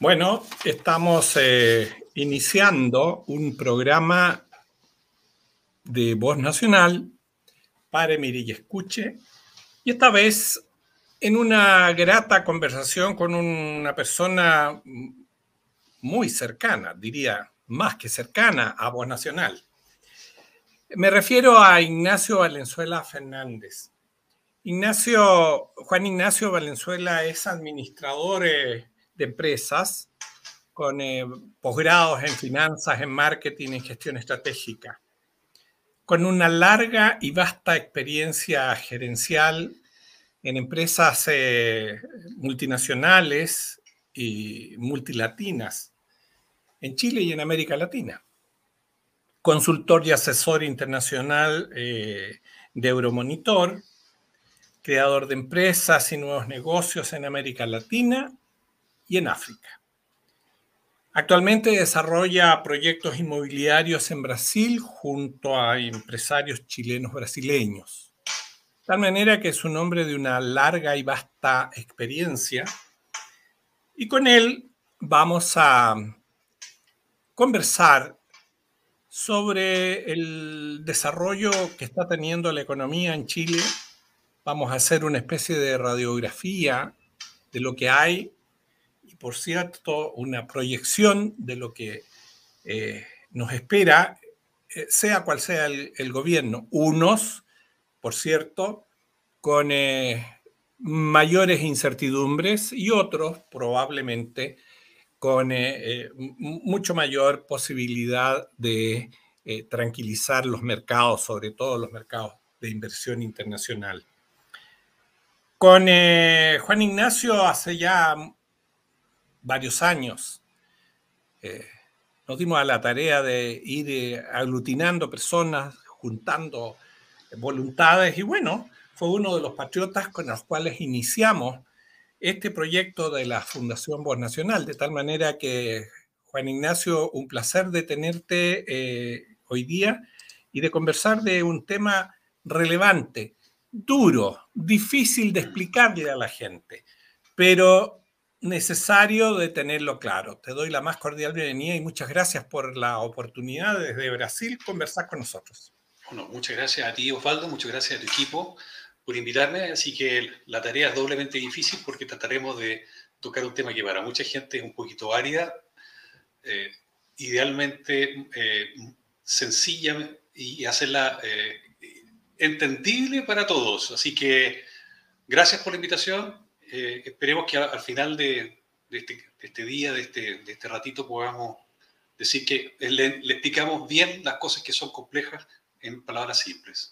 Bueno, estamos eh, iniciando un programa de Voz Nacional para Mire y Escuche, y esta vez en una grata conversación con una persona muy cercana, diría más que cercana a Voz Nacional. Me refiero a Ignacio Valenzuela Fernández. Ignacio, Juan Ignacio Valenzuela es administrador eh, de empresas con eh, posgrados en finanzas, en marketing, en gestión estratégica, con una larga y vasta experiencia gerencial en empresas eh, multinacionales y multilatinas en Chile y en América Latina. Consultor y asesor internacional eh, de Euromonitor, creador de empresas y nuevos negocios en América Latina y en África. Actualmente desarrolla proyectos inmobiliarios en Brasil junto a empresarios chilenos brasileños. De tal manera que es un hombre de una larga y vasta experiencia. Y con él vamos a conversar sobre el desarrollo que está teniendo la economía en Chile. Vamos a hacer una especie de radiografía de lo que hay por cierto, una proyección de lo que eh, nos espera, eh, sea cual sea el, gobierno. Unos, por cierto, con eh, mayores incertidumbres y otros probablemente con mucho mayor posibilidad de tranquilizar los mercados, sobre todo los mercados de inversión internacional. Con Juan Ignacio hace ya varios años. Eh, nos dimos a la tarea de ir eh, aglutinando personas, juntando voluntades y bueno, fue uno de los patriotas con los cuales iniciamos este proyecto de la Fundación Voz Nacional, de tal manera que, Juan Ignacio, un placer de tenerte eh, hoy día y de conversar de un tema relevante, duro, difícil de explicarle a la gente, pero necesario de tenerlo claro. Te doy la más cordial bienvenida y muchas gracias por la oportunidad desde Brasil conversar con nosotros. Bueno, muchas gracias a ti, Osvaldo, muchas gracias a tu equipo por invitarme. Así que la tarea es doblemente difícil porque trataremos de tocar un tema que para mucha gente es un poquito árida, eh, idealmente eh, sencilla y hacerla eh, entendible para todos. Así que gracias por la invitación eh, esperemos que al final de, este, este, día, de este, de este, ratito, podamos decir que le, explicamos bien las cosas que son complejas en palabras simples.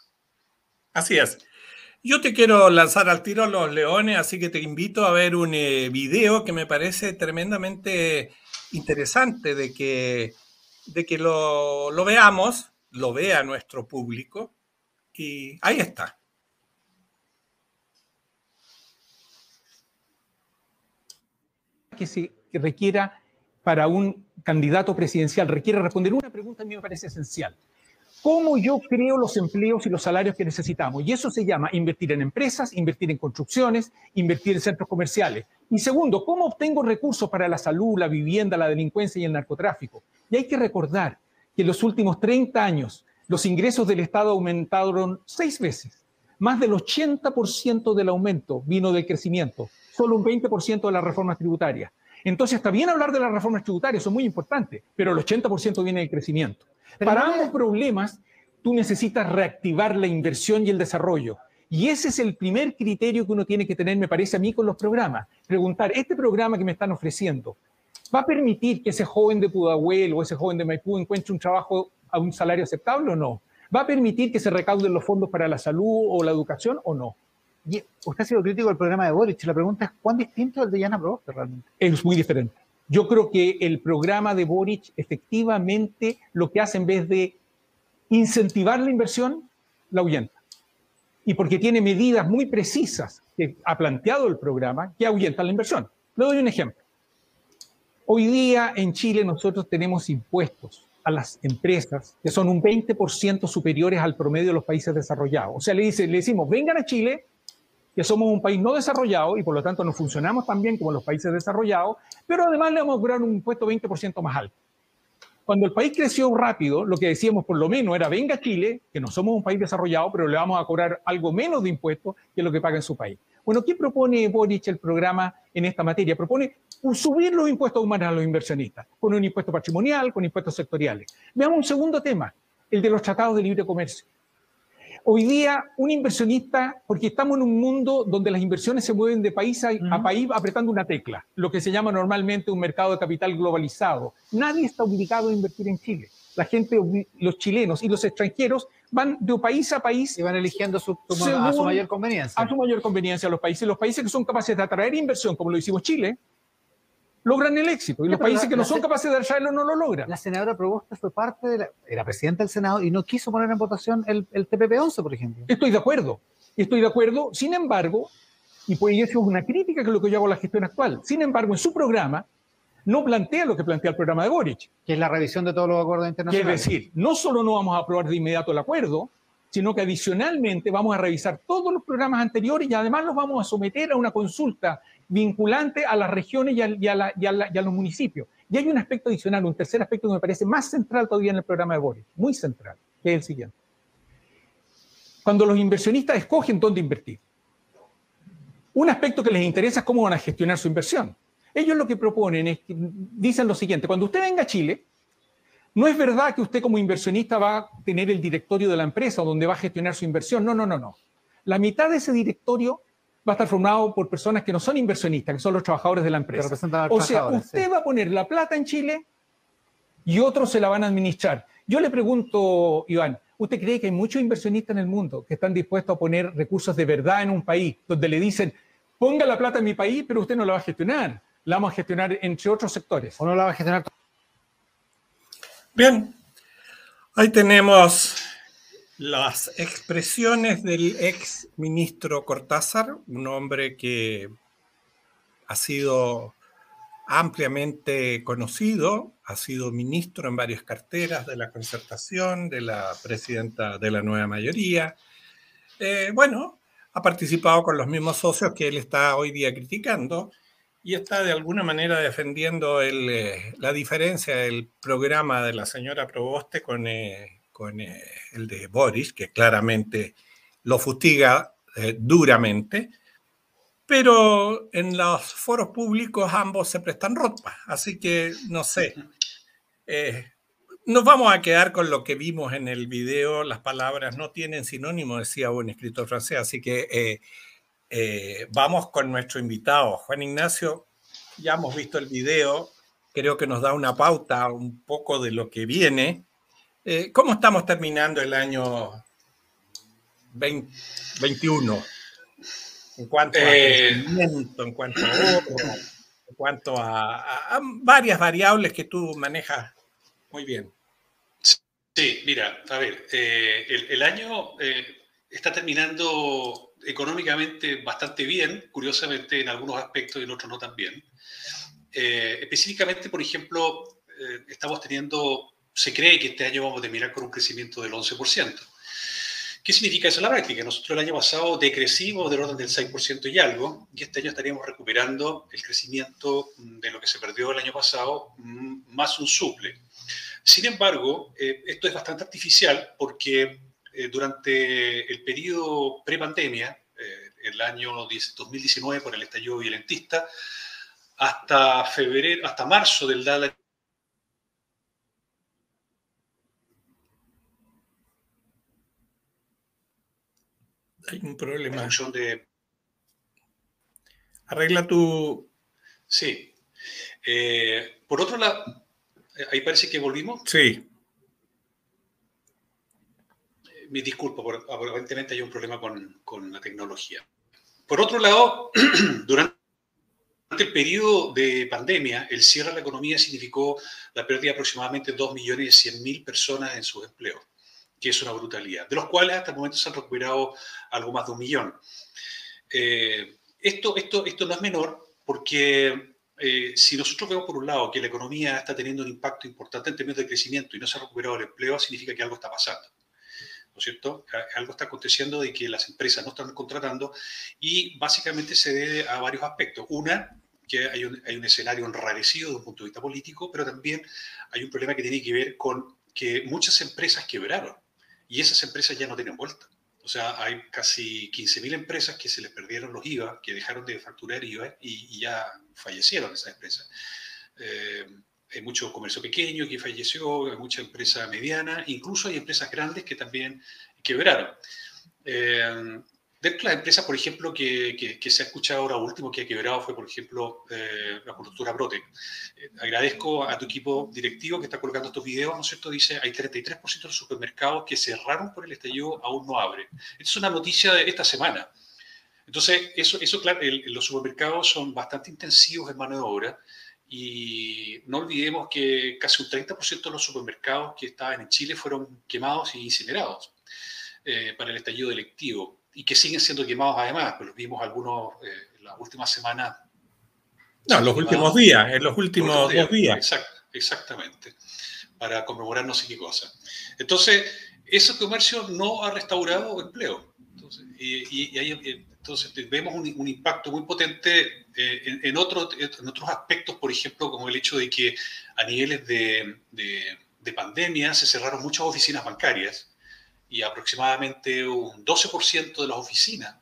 Así es. Yo te quiero lanzar al tiro los leones, así que te invito a ver un eh, video que me parece tremendamente interesante de que, de que lo, lo veamos, lo vea nuestro público. Y ahí está. Que se requiera para un candidato presidencial, requiere responder una pregunta a mí me parece esencial. ¿Cómo yo creo los empleos y los salarios que necesitamos? Y eso se llama invertir en empresas, invertir en construcciones, invertir en centros comerciales. Y segundo, ¿cómo obtengo recursos para la salud, la vivienda, la delincuencia y el narcotráfico? Y hay que recordar que en los últimos 30 años los ingresos del Estado aumentaron seis veces. Más del 80% del aumento vino del crecimiento solo un 20% de las reformas tributarias. Entonces está bien hablar de las reformas tributarias, son muy importantes, pero el 80% viene del crecimiento. Para ambos problemas, tú necesitas reactivar la inversión y el desarrollo. Y ese es el primer criterio que uno tiene que tener, me parece a mí, con los programas. Preguntar, ¿este programa que me están ofreciendo va a permitir que ese joven de Pudahuel o ese joven de Maipú encuentre un trabajo a un salario aceptable o no? ¿Va a permitir que se recauden los fondos para la salud o la educación o no? Usted ha sido crítico del programa de Boric. La pregunta es, ¿cuán distinto es el de Yana Proboste realmente? Es muy diferente. Yo creo que el programa de Boric efectivamente lo que hace en vez de incentivar la inversión, la ahuyenta. Y porque tiene medidas muy precisas que ha planteado el programa que ahuyentan la inversión. Le doy un ejemplo. Hoy día en Chile nosotros tenemos impuestos a las empresas que son un 20% superiores al promedio de los países desarrollados. O sea, le, dice, le decimos, vengan a Chile que somos un país no desarrollado y por lo tanto no funcionamos tan bien como los países desarrollados, pero además le vamos a cobrar un impuesto 20% más alto. Cuando el país creció rápido, lo que decíamos por lo menos era, venga Chile, que no somos un país desarrollado, pero le vamos a cobrar algo menos de impuestos que lo que paga en su país. Bueno, ¿qué propone Boric el programa en esta materia? Propone subir los impuestos humanos a los inversionistas, con un impuesto patrimonial, con impuestos sectoriales. Veamos un segundo tema, el de los tratados de libre comercio. Hoy día, un inversionista, porque estamos en un mundo donde las inversiones se mueven de país a, país apretando una tecla, lo que se llama normalmente un mercado de capital globalizado. Nadie está obligado a invertir en Chile. La gente, los chilenos y los extranjeros van de país a país. Y van eligiendo su, a su mayor conveniencia. A su mayor conveniencia los países. Los países que son capaces de atraer inversión, como lo hicimos Chile, logran el éxito. Y los países que no son capaces de atraerlo no lo logran. La senadora Proboste fue parte de la, era presidenta del Senado y no quiso poner en votación el, el TPP-11, por ejemplo. Estoy de acuerdo. Estoy de acuerdo. Sin embargo, y pues eso es una crítica que es lo que yo hago a la gestión actual. Sin embargo, en su programa no plantea lo que plantea el programa de Boric. Que es la revisión de todos los acuerdos internacionales. Es decir, no solo no vamos a aprobar de inmediato el acuerdo, sino que adicionalmente vamos a revisar todos los programas anteriores y además los vamos a someter a una consulta vinculante a las regiones y a, los municipios. Y hay un aspecto adicional, un tercer aspecto que me parece más central todavía en el programa de Boris, muy central, que es el siguiente. Cuando los inversionistas escogen dónde invertir, un aspecto que les interesa es cómo van a gestionar su inversión. Ellos lo que proponen es dicen lo siguiente, cuando usted venga a Chile, no es verdad que usted como inversionista va a tener el directorio de la empresa donde va a gestionar su inversión. No, no, no, no. La mitad de ese directorio va a estar formado por personas que no son inversionistas, que son los trabajadores de la empresa. O sea, usted va a poner la plata en Chile y otros se la van a administrar. Yo le pregunto, Iván, ¿usted cree que hay muchos inversionistas en el mundo que están dispuestos a poner recursos de verdad en un país donde le dicen, ponga la plata en mi país, pero usted no la va a gestionar? La vamos a gestionar entre otros sectores. ¿O no la va a gestionar? Bien, ahí tenemos las expresiones del ex ministro Cortázar, un hombre que ha sido ampliamente conocido, ha sido ministro en varias carteras de la concertación, de la presidenta de la nueva mayoría. Eh, bueno, ha participado con los mismos socios que él está hoy día criticando y está de alguna manera defendiendo eh, la diferencia del programa de la señora Proboste con... Eh, con eh, el de Boris, que claramente lo fustiga eh, duramente, pero en los foros públicos ambos se prestan ropa, así que no sé. Eh, nos vamos a quedar con lo que vimos en el video, las palabras no tienen sinónimo, decía un escritor francés, así que vamos con nuestro invitado, Juan Ignacio, ya hemos visto el video, creo que nos da una pauta un poco de lo que viene. Eh, ¿Cómo estamos terminando el año 2021? En cuanto a eh, crecimiento, en cuanto a ahorro, en cuanto a, varias variables que tú manejas muy bien. Sí, mira, a ver, eh, el, año está terminando económicamente bastante bien, curiosamente en algunos aspectos y en otros no tan bien. específicamente, por ejemplo, estamos teniendo se cree que este año vamos a terminar con un crecimiento del 11%. ¿Qué significa eso en la práctica? Nosotros el año pasado decrecimos del orden del 6% y algo, y este año estaríamos recuperando el crecimiento de lo que se perdió el año pasado, mm, más un suple. Sin embargo, eh, esto es bastante artificial porque eh, durante el periodo prepandemia, eh, el año 2019 por el estallido violentista, hasta febrero, hasta marzo del año Hay un problema. de... Arregla tu... Sí. Eh, por otro lado, eh, ahí parece que volvimos. Sí. Eh, mi disculpa, aparentemente hay un problema con, la tecnología. Por otro lado, durante el periodo de pandemia, el cierre de la economía significó la pérdida de aproximadamente 2.100.000 personas en sus empleos que es una brutalidad, de los cuales hasta el momento se han recuperado algo más de un millón. Eh, esto no es menor porque eh, si nosotros vemos por un lado que la economía está teniendo un impacto importante en términos de crecimiento y no se ha recuperado el empleo, significa que algo está pasando. ¿No es cierto? Algo está aconteciendo de que las empresas no están contratando y básicamente se debe a varios aspectos. Una, que hay un, hay un escenario enrarecido desde un punto de vista político, pero también hay un problema que tiene que ver con que muchas empresas quebraron y esas empresas ya no tienen vuelta. O sea, hay casi 15.000 empresas que se les perdieron los IVA, que dejaron de facturar IVA y, ya fallecieron esas empresas. Eh, hay mucho comercio pequeño que falleció, hay mucha empresa mediana, incluso hay empresas grandes que también quebraron. Eh, Dentro de las empresas, por ejemplo, que, se ha escuchado ahora último que ha quebrado fue, por ejemplo, eh, la constructora Brote. Eh, agradezco a tu equipo directivo que está colocando estos videos, ¿no es cierto? Dice, hay 33% de los supermercados que cerraron por el estallido, aún no abren. Esta es una noticia de esta semana. Entonces, eso, eso claro, los supermercados son bastante intensivos en mano de obra y no olvidemos que casi un 30% de los supermercados que estaban en Chile fueron quemados y incinerados eh, para el estallido delictivo y que siguen siendo quemados además, pues los vimos algunos eh, en las últimas semanas. No, los últimos días, en los últimos, dos días. exactamente, para conmemorar no sé qué cosa. Entonces, ese comercio no ha restaurado empleo. Entonces, y, ahí, entonces vemos un, impacto muy potente eh, en, en, otros aspectos, por ejemplo, como el hecho de que a niveles de, de pandemia se cerraron muchas oficinas bancarias y aproximadamente un 12% de las oficinas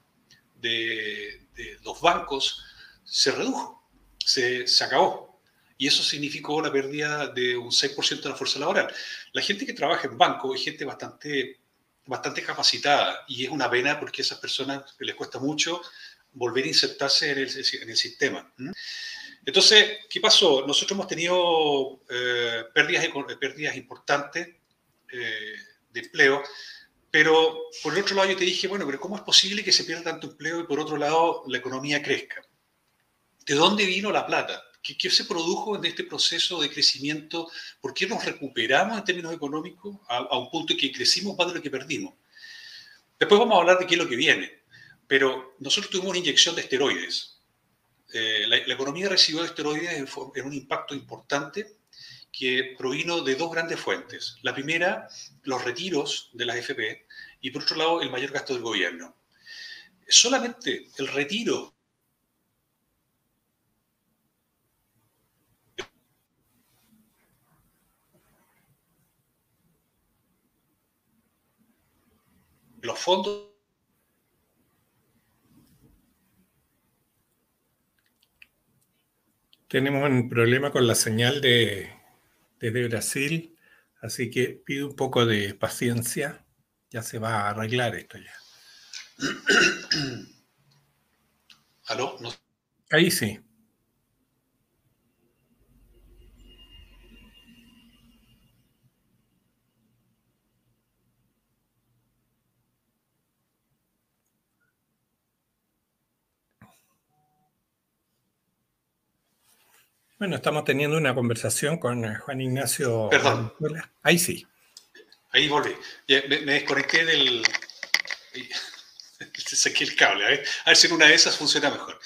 de, los bancos se redujo, se, se, acabó. Y eso significó la pérdida de un 6% de la fuerza laboral. La gente que trabaja en banco es gente bastante, bastante capacitada y es una pena porque a esas personas les cuesta mucho volver a insertarse en el, sistema. Entonces, ¿qué pasó? Nosotros hemos tenido eh, pérdidas, pérdidas importantes eh, de empleo pero por el otro lado yo te dije, bueno, pero ¿cómo es posible que se pierda tanto empleo y por otro lado la economía crezca? ¿De dónde vino la plata? ¿Qué, se produjo en este proceso de crecimiento? ¿Por qué nos recuperamos en términos económicos a, un punto en que crecimos más de lo que perdimos? Después vamos a hablar de qué es lo que viene, pero nosotros tuvimos una inyección de esteroides. Eh, la, economía recibió esteroides en un impacto importante que provino de dos grandes fuentes. La primera, los retiros de las FP y por otro lado, el mayor gasto del gobierno. Solamente el retiro los fondos Tenemos un problema con la señal de, desde Brasil, así que pido un poco de paciencia, ya se va a arreglar esto ya. ¿Aló? Ahí sí. Bueno, estamos teniendo una conversación con eh, Juan Ignacio. Perdón. Ahí sí. Ahí volví. Me, desconecté del. Saqué el cable, a ver, a ver si en una de esas funciona mejor.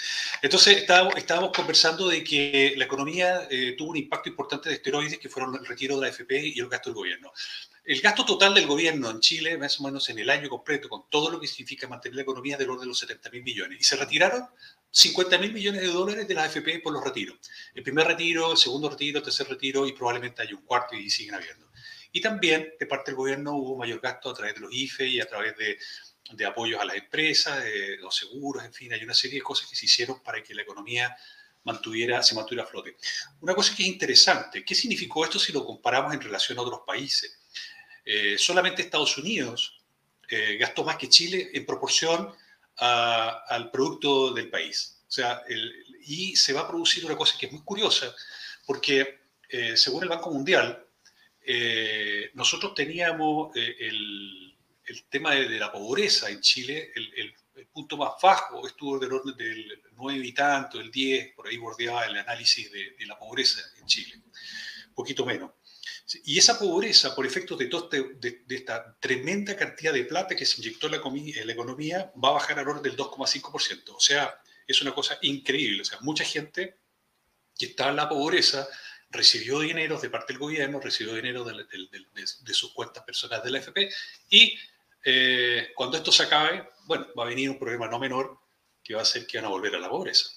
Entonces, estábamos, estábamos conversando de que la economía eh, tuvo un impacto importante de esteroides, que fueron el retiro de la FP y el gasto del gobierno. El gasto total del gobierno en Chile, más o menos en el año completo, con todo lo que significa mantener la economía, del orden de los 70 mil millones. Y se retiraron 50 mil millones de dólares de las AFP por los retiros. El primer retiro, el segundo retiro, el tercer retiro y probablemente hay un cuarto y siguen habiendo. Y también de parte del gobierno hubo mayor gasto a través de los IFE y a través de, de apoyos a las empresas, de los seguros, en fin, hay una serie de cosas que se hicieron para que la economía mantuviera, se mantuviera a flote. Una cosa que es interesante, ¿qué significó esto si lo comparamos en relación a otros países? Eh, solamente Estados Unidos eh, gastó más que Chile en proporción al producto del país. O sea, y se va a producir una cosa que es muy curiosa, porque eh, según el Banco Mundial, eh, nosotros teníamos eh, el, tema de, la pobreza en Chile, el, punto más bajo estuvo del orden del 9 y tanto, el 10, por ahí bordeaba el análisis de, de la pobreza en Chile, poquito menos. Y esa pobreza, por efectos de, este, de, esta tremenda cantidad de plata que se inyectó en la, la economía, va a bajar al orden del 2,5%. O sea, es una cosa increíble. O sea, mucha gente que está en la pobreza recibió dinero de parte del gobierno, recibió dinero de, sus cuentas personales de la FP y eh, cuando esto se acabe, bueno, va a venir un problema no menor que va a hacer que van a volver a la pobreza.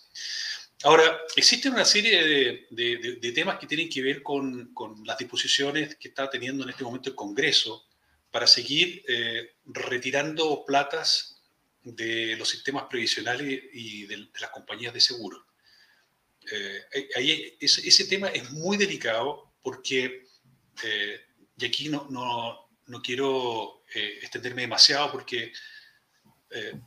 Ahora, existen una serie de, temas que tienen que ver con, las disposiciones que está teniendo en este momento el Congreso para seguir eh, retirando platas de los sistemas previsionales y de, las compañías de seguro. Eh, ahí, ese, tema es muy delicado porque, eh, y aquí no, no, no quiero extenderme demasiado porque,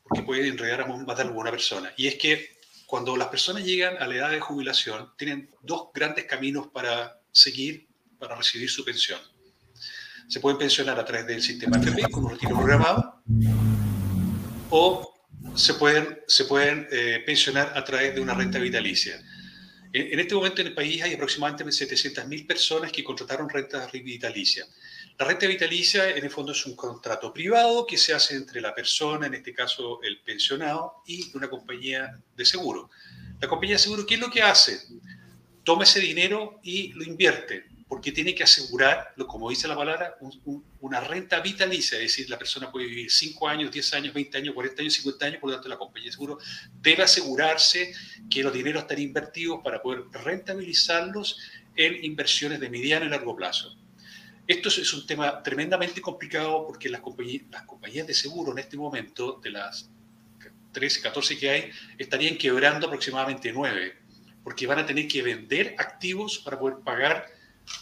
porque puede enredar a más de alguna persona, y es que cuando las personas llegan a la edad de jubilación, tienen dos grandes caminos para seguir, para recibir su pensión. Se pueden pensionar a través del sistema FP con un retiro programado o se pueden, se pueden eh, pensionar a través de una renta vitalicia. En, en, este momento en el país hay aproximadamente 700.000 personas que contrataron renta vitalicia. La renta vitalicia, en el fondo, es un contrato privado que se hace entre la persona, en este caso el pensionado, y una compañía de seguro. La compañía de seguro, ¿qué es lo que hace? Toma ese dinero y lo invierte, porque tiene que asegurar, como dice la palabra, una renta vitalicia, es decir, la persona puede vivir 5 años, 10 años, 20 años, 40 años, 50 años, por lo tanto la compañía de seguro debe asegurarse que los dineros están invertidos para poder rentabilizarlos en inversiones de mediano y largo plazo. Esto es un tema tremendamente complicado porque las compañías, las compañías de seguro en este momento, de las 13, 14 que hay, estarían quebrando aproximadamente 9, porque van a tener que vender activos para poder pagar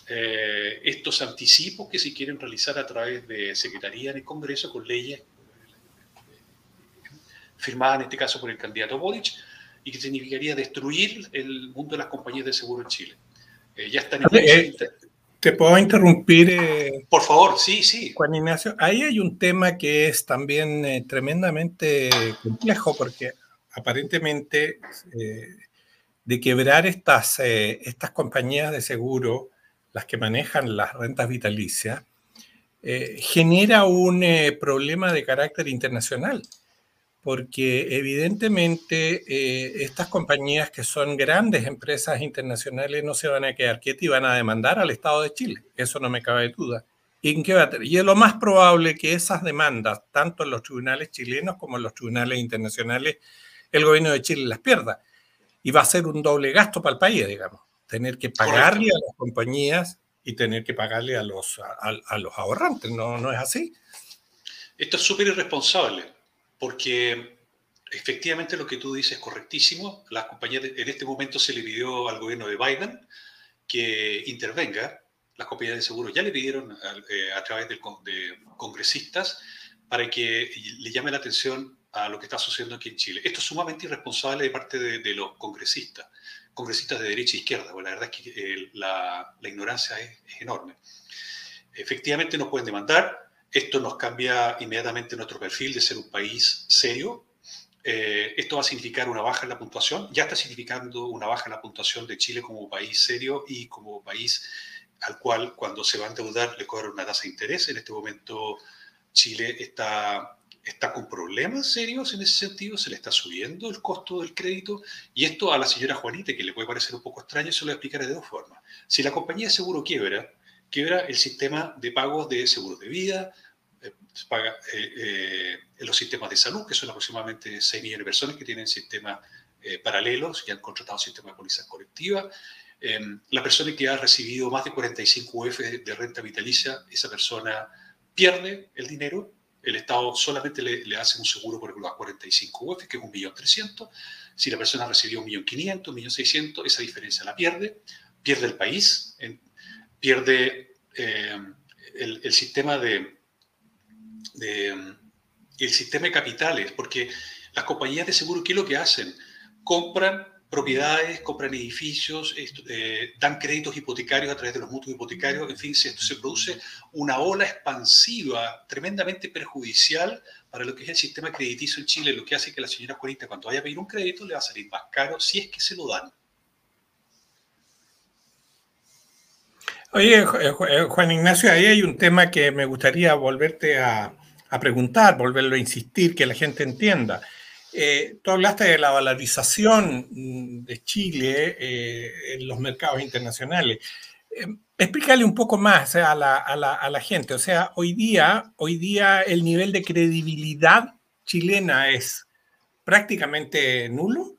eh, estos anticipos que se quieren realizar a través de Secretaría en el Congreso con leyes firmadas en este caso por el candidato Boric y que significaría destruir el mundo de las compañías de seguro en Chile. Eh, ya están en ¿Te puedo interrumpir? Eh, Por favor, sí, sí. Juan Ignacio, ahí hay un tema que es también eh, tremendamente complejo porque aparentemente eh, de quebrar estas, estas compañías de seguro, las que manejan las rentas vitalicias, genera un problema de carácter internacional porque evidentemente eh, estas compañías que son grandes empresas internacionales no se van a quedar quietas y van a demandar al Estado de Chile. Eso no me cabe duda. ¿Y, en qué va a y es lo más probable que esas demandas, tanto en los tribunales chilenos como en los tribunales internacionales, el gobierno de Chile las pierda. Y va a ser un doble gasto para el país, digamos. Tener que pagarle a las compañías y tener que pagarle a los, a los ahorrantes. ¿No, ¿No es así? Esto es súper irresponsable porque efectivamente lo que tú dices es correctísimo. Las compañías, en este momento se le pidió al gobierno de Biden que intervenga. Las compañías de seguro ya le pidieron a, eh, través de congresistas para que le llame la atención a lo que está sucediendo aquí en Chile. Esto es sumamente irresponsable de parte de, los congresistas, congresistas de derecha e izquierda, porque la verdad es que eh, la, ignorancia es, es enorme. Efectivamente nos pueden demandar, esto nos cambia inmediatamente nuestro perfil de ser un país serio. Eh, esto va a significar una baja en la puntuación. Ya está significando una baja en la puntuación de Chile como país serio y como país al cual cuando se va a endeudar le cobran una tasa de interés. En este momento Chile está, está con problemas serios en ese sentido, se le está subiendo el costo del crédito y esto a la señora Juanita, que le puede parecer un poco extraño, se lo explicaré de dos formas. Si la compañía de seguro quiebra, quiebra el sistema de pagos de seguros de vida, eh, paga, eh, eh, los sistemas de salud, que son aproximadamente 6 millones de personas que tienen sistemas paralelos y han contratado sistemas de policía colectiva. la persona que ha recibido más de 45 UF de renta vitalicia, esa persona pierde el dinero. El Estado solamente le, hace un seguro por los 45 UF, que es 1.300.000. Si la persona ha recibido 1.500.000, 1.600.000, esa diferencia la pierde. Pierde el país, pierde el, sistema de, el sistema de capitales, porque las compañías de seguro, ¿qué es lo que hacen? Compran propiedades, compran edificios, eh, dan créditos hipotecarios a través de los mutuos hipotecarios, en fin, se, produce una ola expansiva tremendamente perjudicial para lo que es el sistema crediticio en Chile, lo que hace que la señora Juanita cuando vaya a pedir un crédito le va a salir más caro si es que se lo dan. Oye, eh, Juan Ignacio, ahí hay un tema que me gustaría volverte a, preguntar, volverlo a insistir, que la gente entienda. Eh, tú hablaste de la valorización mm, de Chile eh, en los mercados internacionales. explícale un poco más a la, a, la, a la, gente. O sea, hoy día, hoy día el nivel de credibilidad chilena es prácticamente nulo.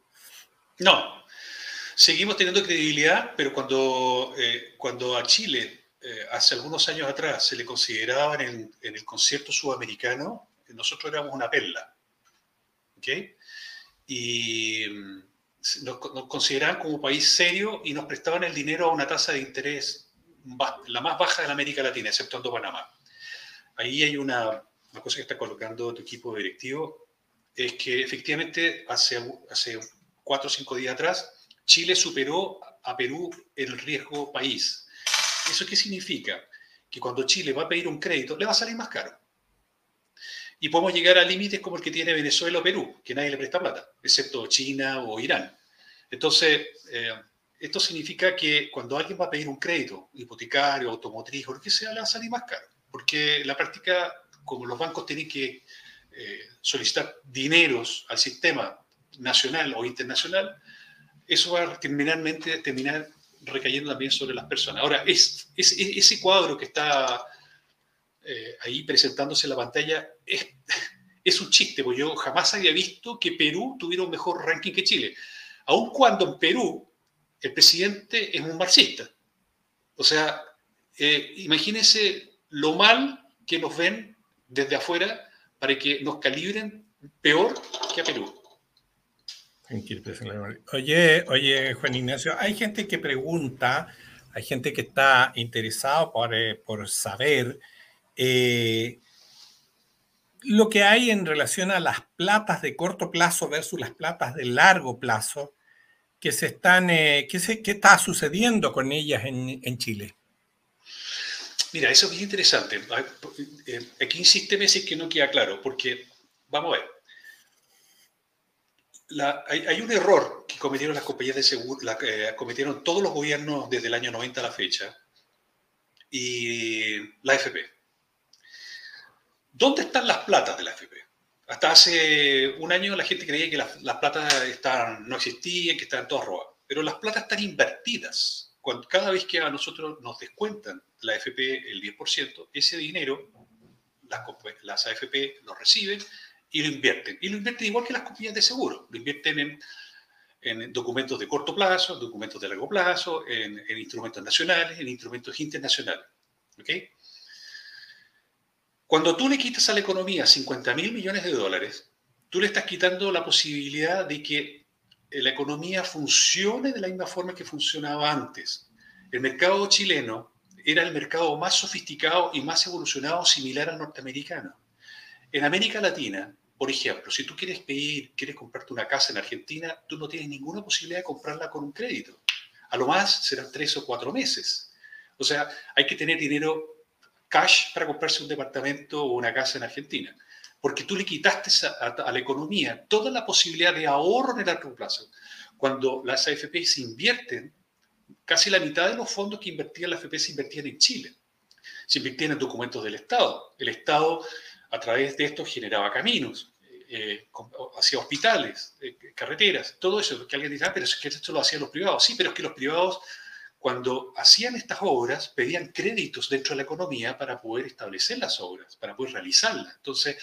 No, seguimos teniendo credibilidad, pero cuando, eh, cuando a Chile eh, hace algunos años atrás se le consideraba en, en el concierto sudamericano, nosotros éramos una perla. ¿Ok? Y mm, nos, consideraban como país serio y nos prestaban el dinero a una tasa de interés la más baja de la América Latina, exceptuando Panamá. Ahí hay una, una cosa que está colocando tu equipo directivo, es que efectivamente hace, hace cuatro o cinco días atrás, Chile superó a Perú el riesgo país. ¿Eso qué significa? Que cuando Chile va a pedir un crédito, le va a salir más caro. Y podemos llegar a límites como el que tiene Venezuela o Perú, que nadie le presta plata, excepto China o Irán. Entonces, eh, esto significa que cuando alguien va a pedir un crédito hipotecario, automotriz o lo que sea, le va a salir más caro. Porque la práctica, como los bancos tienen que eh, solicitar dineros al sistema nacional o internacional, eso va a terminar recayendo también sobre las personas. Ahora, es, es ese cuadro que está eh, ahí presentándose en la pantalla es, es un chiste, porque yo jamás había visto que Perú tuviera un mejor ranking que Chile. Aun cuando en Perú el presidente es un marxista. O sea, eh, imagínense lo mal que nos ven desde afuera para que nos calibren peor que a Perú. Oye, oye, Juan Ignacio, hay gente que pregunta, hay gente que está interesado por, eh, por saber eh, lo que hay en relación a las platas de corto plazo versus las platas de largo plazo que se están, eh, ¿qué, se, está sucediendo con ellas en, en, Chile? Mira, eso es bien interesante. Eh, aquí insiste veces que no queda claro, porque, vamos a ver, hay, un error que cometieron las compañías de seguro, la, eh, cometieron todos los gobiernos desde el año 90 a la fecha, y la AFP. ¿Dónde están las platas de la AFP? Hasta hace un año la gente creía que las, platas estaban, no existían, que estaban todas robadas. Pero las platas están invertidas. Cuando, cada vez que a nosotros nos descuentan la AFP el 10%, ese dinero las, las AFP lo reciben y lo invierten. Y lo invierten igual que las compañías de seguro. Lo invierten en, en documentos de corto plazo, documentos de largo plazo, en, en instrumentos nacionales, en instrumentos internacionales. ¿Okay? Cuando tú le quitas a la economía 50 mil millones de dólares, tú le estás quitando la posibilidad de que la economía funcione de la misma forma que funcionaba antes. El mercado chileno era el mercado más sofisticado y más evolucionado similar al norteamericano. En América Latina, por ejemplo, si tú quieres pedir, quieres comprarte una casa en Argentina, tú no tienes ninguna posibilidad de comprarla con un crédito. A lo más serán tres o cuatro meses. O sea, hay que tener dinero cash para comprarse un departamento o una casa en Argentina. Porque tú le quitaste a, la economía toda la posibilidad de ahorro en el largo plazo. Cuando las AFP se invierten, casi la mitad de los fondos que invertían las AFP se invertían en Chile. Se invertían en documentos del Estado. El Estado, a través de esto, generaba caminos, eh, hacía hospitales, eh, carreteras, todo eso. Que alguien dice, ah, pero es que esto lo hacían los privados. Sí, pero es que los privados cuando hacían estas obras, pedían créditos dentro de la economía para poder establecer las obras, para poder realizarlas. Entonces,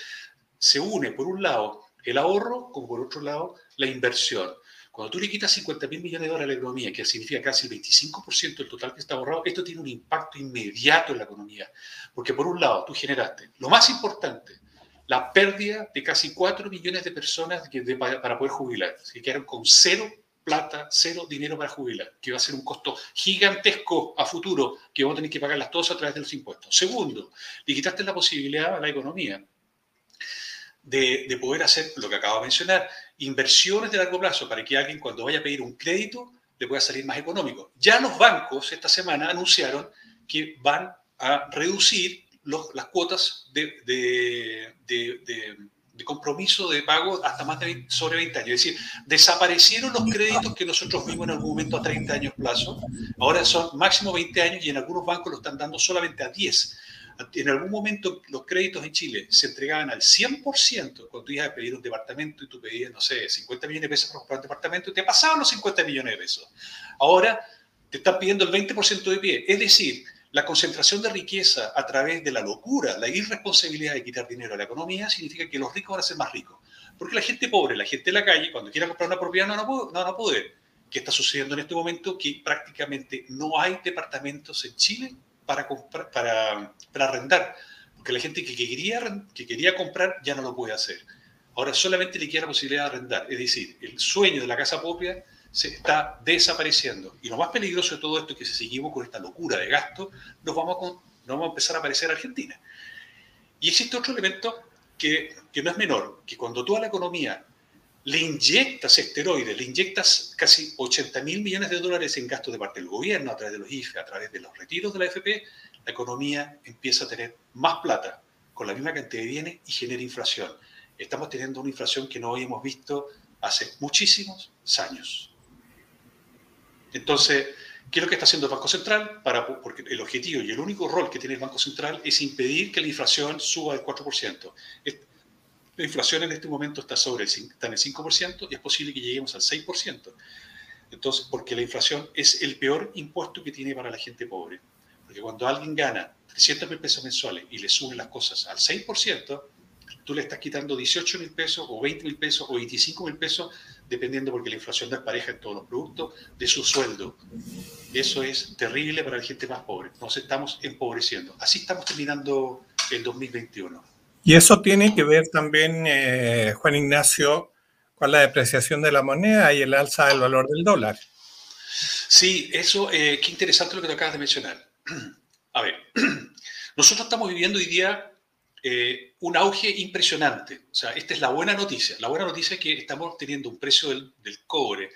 se une, por un lado, el ahorro, como por otro lado, la inversión. Cuando tú le quitas 50 mil millones de dólares a la economía, que significa casi el 25% del total que está ahorrado, esto tiene un impacto inmediato en la economía. Porque por un lado, tú generaste, lo más importante, la pérdida de casi 4 millones de personas para poder jubilar. que quedaron con cero plata, cero dinero para jubilar, que va a ser un costo gigantesco a futuro, que vamos a tener que pagarlas todas a través de los impuestos. Segundo, le quitaste la posibilidad a la economía de, de, poder hacer lo que acabo de mencionar, inversiones de largo plazo para que alguien cuando vaya a pedir un crédito le pueda salir más económico. Ya los bancos esta semana anunciaron que van a reducir las cuotas de, compromiso de pago hasta más de sobre 20 años. Es decir, desaparecieron los créditos que nosotros vimos en algún momento a 30 años plazo, ahora son máximo 20 años y en algunos bancos lo están dando solamente a 10. En algún momento los créditos en Chile se entregaban al 100% cuando tú ibas a pedir un departamento y tú pedías, no sé, 50 millones de pesos para comprar un departamento y te pasaban los 50 millones de pesos. Ahora te están pidiendo el 20% de pie. Es decir, la concentración de riqueza a través de la locura, la irresponsabilidad de quitar dinero a la economía, significa que los ricos van a ser más ricos. Porque la gente pobre, la gente de la calle, cuando quiera comprar una propiedad, no van a poder. ¿Qué está sucediendo en este momento? Que prácticamente no hay departamentos en Chile para, comprar, para, para arrendar. Porque la gente que quería, que quería comprar ya no lo puede hacer. Ahora solamente le queda la posibilidad de arrendar. Es decir, el sueño de la casa propia se está desapareciendo. Y lo más peligroso de todo esto es que si seguimos con esta locura de gasto, nos vamos a, vamos a empezar a aparecer Argentina. Y existe otro elemento que, que no es menor, que cuando tú a la economía le inyectas esteroides, le inyectas casi 80 mil millones de dólares en gastos de parte del gobierno, a través de los IFE, a través de los retiros de la FP, la economía empieza a tener más plata con la misma cantidad de bienes y genera inflación. Estamos teniendo una inflación que no habíamos visto hace muchísimos años. Entonces, ¿qué es lo que está haciendo el Banco Central? Para, porque el objetivo y el único rol que tiene el Banco Central es impedir que la inflación suba del 4%. La inflación en este momento está, sobre el, está en el 5% y es posible que lleguemos al 6%. Entonces, porque la inflación es el peor impuesto que tiene para la gente pobre. Porque cuando alguien gana 300 mil pesos mensuales y le suben las cosas al 6%, tú le estás quitando 18 mil pesos o 20 mil pesos o 25 mil pesos, dependiendo porque la inflación es pareja en todos los productos, de su sueldo. Eso es terrible para la gente más pobre. Nos estamos empobreciendo. Así estamos terminando el 2021. Y eso tiene que ver también, eh, Juan Ignacio, con la depreciación de la moneda y el alza del valor del dólar. Sí, eso, eh, qué interesante lo que te acabas de mencionar. A ver, nosotros estamos viviendo hoy día eh, un auge impresionante. O sea, esta es la buena noticia. La buena noticia es que estamos teniendo un precio del, cobre,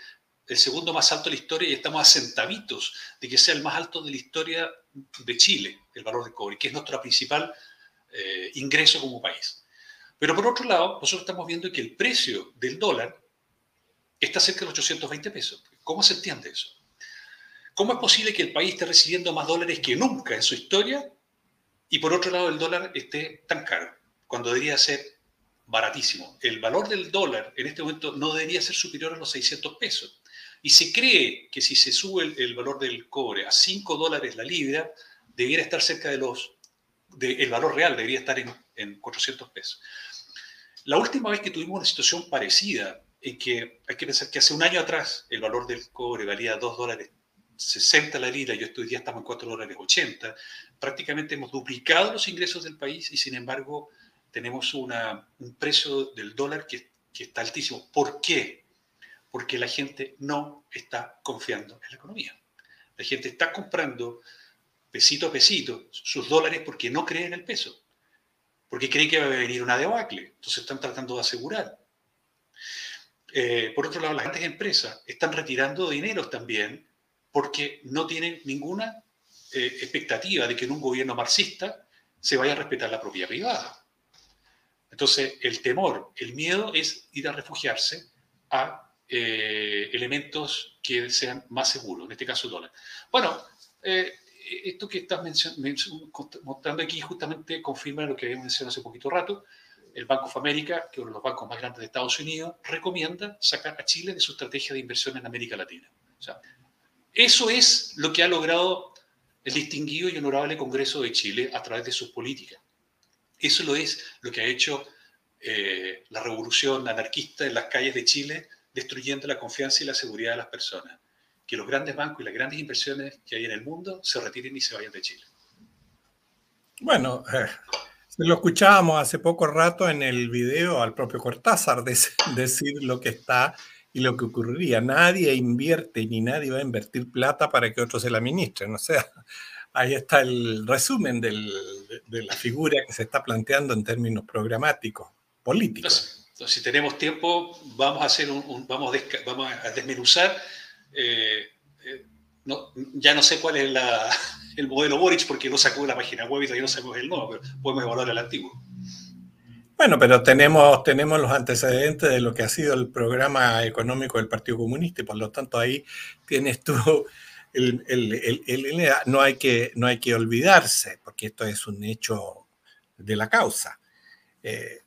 el segundo más alto de la historia, y estamos a centavitos de que sea el más alto de la historia de Chile, el valor del cobre, que es nuestro principal eh, ingreso como país. Pero por otro lado, nosotros estamos viendo que el precio del dólar está cerca de los 820 pesos. ¿Cómo se entiende eso? ¿Cómo es posible que el país esté recibiendo más dólares que nunca en su historia y por otro lado el dólar esté tan caro, cuando debería ser baratísimo. El valor del dólar en este momento no debería ser superior a los 600 pesos. Y se cree que si se sube el, valor del cobre a 5 dólares la libra, debiera estar cerca de los... el valor real debería estar en, en 400 pesos. La última vez que tuvimos una situación parecida, en que hay que pensar que hace un año atrás el valor del cobre valía 2 dólares 60 la libra y hoy día estamos en 4 dólares 80, prácticamente hemos duplicado los ingresos del país y sin embargo tenemos una, un precio del dólar que, que está altísimo. ¿Por qué? Porque la gente no está confiando en la economía. La gente está comprando pesito a pesito sus dólares porque no creen en el peso, porque creen que va a venir una debacle, entonces están tratando de asegurar. Eh, por otro lado, las grandes empresas están retirando dinero también porque no tienen ninguna eh, expectativa de que en un gobierno marxista se vaya a respetar la propiedad privada. Entonces, el temor, el miedo es ir a refugiarse a eh, elementos que sean más seguros, en este caso el dólar. Bueno, esto que estás mostrando aquí justamente confirma lo que había mencionado hace poquito rato. El Banco of America, que es uno de los bancos más grandes de Estados Unidos, recomienda sacar a Chile de su estrategia de inversión en América Latina. O sea, eso es lo que ha logrado el distinguido y honorable Congreso de Chile a través de sus políticas. Eso lo es lo que ha hecho eh, la revolución anarquista en las calles de Chile, destruyendo la confianza y la seguridad de las personas. Que los grandes bancos y las grandes inversiones que hay en el mundo se retiren y se vayan de Chile. Bueno, eh, lo escuchábamos hace poco rato en el video al propio Cortázar decir lo que está y lo que ocurriría. Nadie invierte ni nadie va a invertir plata para que otros se la administren. O sea, ahí está el resumen de la figura que se está planteando en términos programáticos, políticos. Entonces, si tenemos tiempo, vamos a, hacer un, vamos, vamos a desmenuzar. Eh, eh, ya no sé cuál es el modelo Boric porque no sacó la página web y todavía no sabemos el nuevo, pero podemos evaluar el antiguo. Bueno, pero tenemos, tenemos los antecedentes de lo que ha sido el programa económico del Partido Comunista y por lo tanto ahí tienes tú, el, no, hay que, no hay que olvidarse, porque esto es un hecho de la causa. Eh,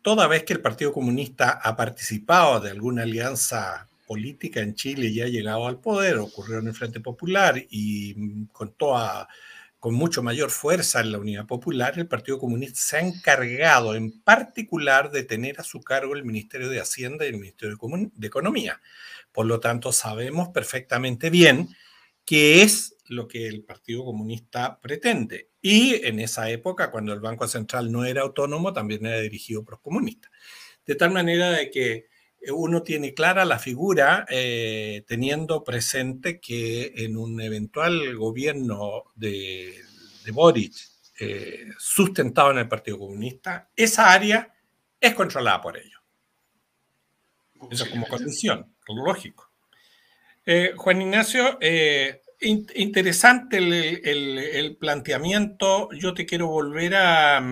toda vez que el Partido Comunista ha participado de alguna alianza política en Chile ya ha llegado al poder, ocurrió en el Frente Popular y mm, con toda con mucho mayor fuerza en la Unidad Popular, el Partido Comunista se ha encargado en particular de tener a su cargo el Ministerio de Hacienda y el Ministerio de, Economía. Por lo tanto, sabemos perfectamente bien qué es lo que el Partido Comunista pretende. Y en esa época, cuando el Banco Central no era autónomo, también era dirigido por los comunistas. De tal manera de que uno tiene clara la figura eh, teniendo presente que en un eventual gobierno de, de Boric eh, sustentado en el Partido Comunista, esa área es controlada por ellos. Eso como condición, lógico. Eh, Juan Ignacio, interesante el, planteamiento. Yo te quiero volver a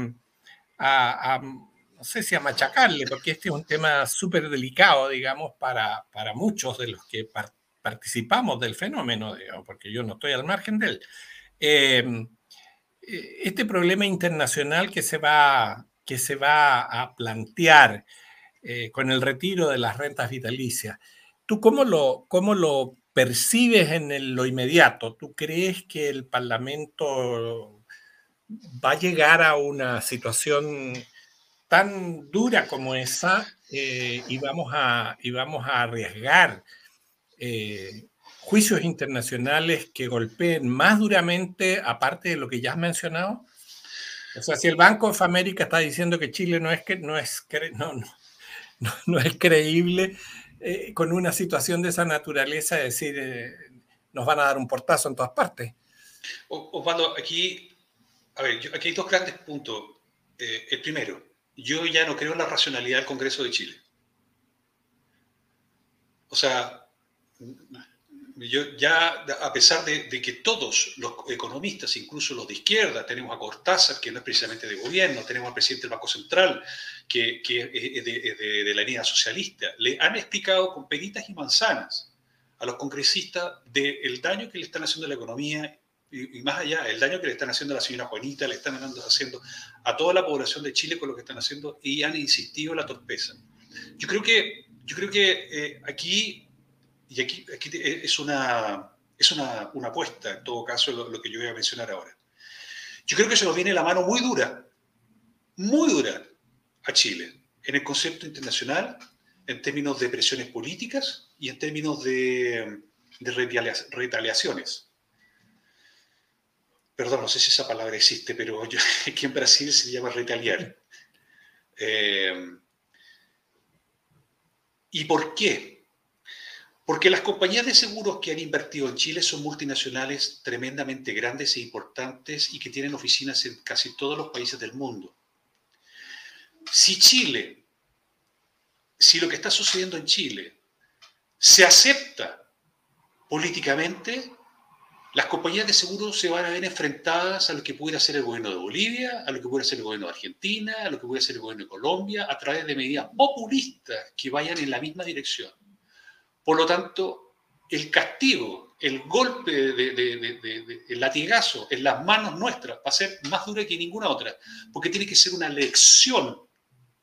no sé si a machacarle, porque este es un tema súper delicado, digamos, para, para, muchos de los que participamos del fenómeno, porque yo no estoy al margen de él. Em, eh, este problema internacional que se va, que se va a plantear eh, con el retiro de las rentas vitalicias, ¿tú cómo lo, cómo lo percibes en lo inmediato? ¿Tú crees que el Parlamento va a llegar a una situación tan dura como esa eh, y, vamos a, y a arriesgar eh, juicios internacionales que golpeen más duramente, aparte de lo que ya has mencionado? O sea, si el Banco of America está diciendo que Chile no es, que, no es, no, no, no es creíble eh, con una situación de esa naturaleza, es decir, nos van a dar un portazo en todas partes. Osvaldo, aquí, a ver, aquí hay dos grandes puntos. el primero, yo ya no creo en la racionalidad del Congreso de Chile. O sea, yo ya, a pesar de, que todos los economistas, incluso los de izquierda, tenemos a Cortázar, que no es precisamente de gobierno, tenemos al presidente del Banco Central, que, es de, la línea socialista, le han explicado con peritas y manzanas a los congresistas del daño que le están haciendo a la economía y, más allá, el daño que le están haciendo a la señora Juanita, le están haciendo a toda la población de Chile con lo que están haciendo y han insistido en la torpeza. Yo creo que, yo creo que eh, aquí, y aquí, aquí es, una, es una, una, apuesta, en todo caso, lo, que yo voy a mencionar ahora. Yo creo que se nos viene la mano muy dura, muy dura a Chile, en el concepto internacional, en términos de presiones políticas y en términos de, de retaliaciones perdón, no sé si esa palabra existe, pero yo, aquí en Brasil se llama retaliar. Eh, ¿Y por qué? Porque las compañías de seguros que han invertido en Chile son multinacionales tremendamente grandes e importantes y que tienen oficinas en casi todos los países del mundo. Si Chile, si lo que está sucediendo en Chile se acepta políticamente, las compañías de seguros se van a ver enfrentadas a lo que pudiera ser el gobierno de Bolivia, a lo que pudiera ser el gobierno de Argentina, a lo que pudiera ser el gobierno de Colombia, a través de medidas populistas que vayan en la misma dirección. Por lo tanto, el castigo, el golpe, de, el latigazo en las manos nuestras va a ser más duro que ninguna otra, porque tiene que ser una lección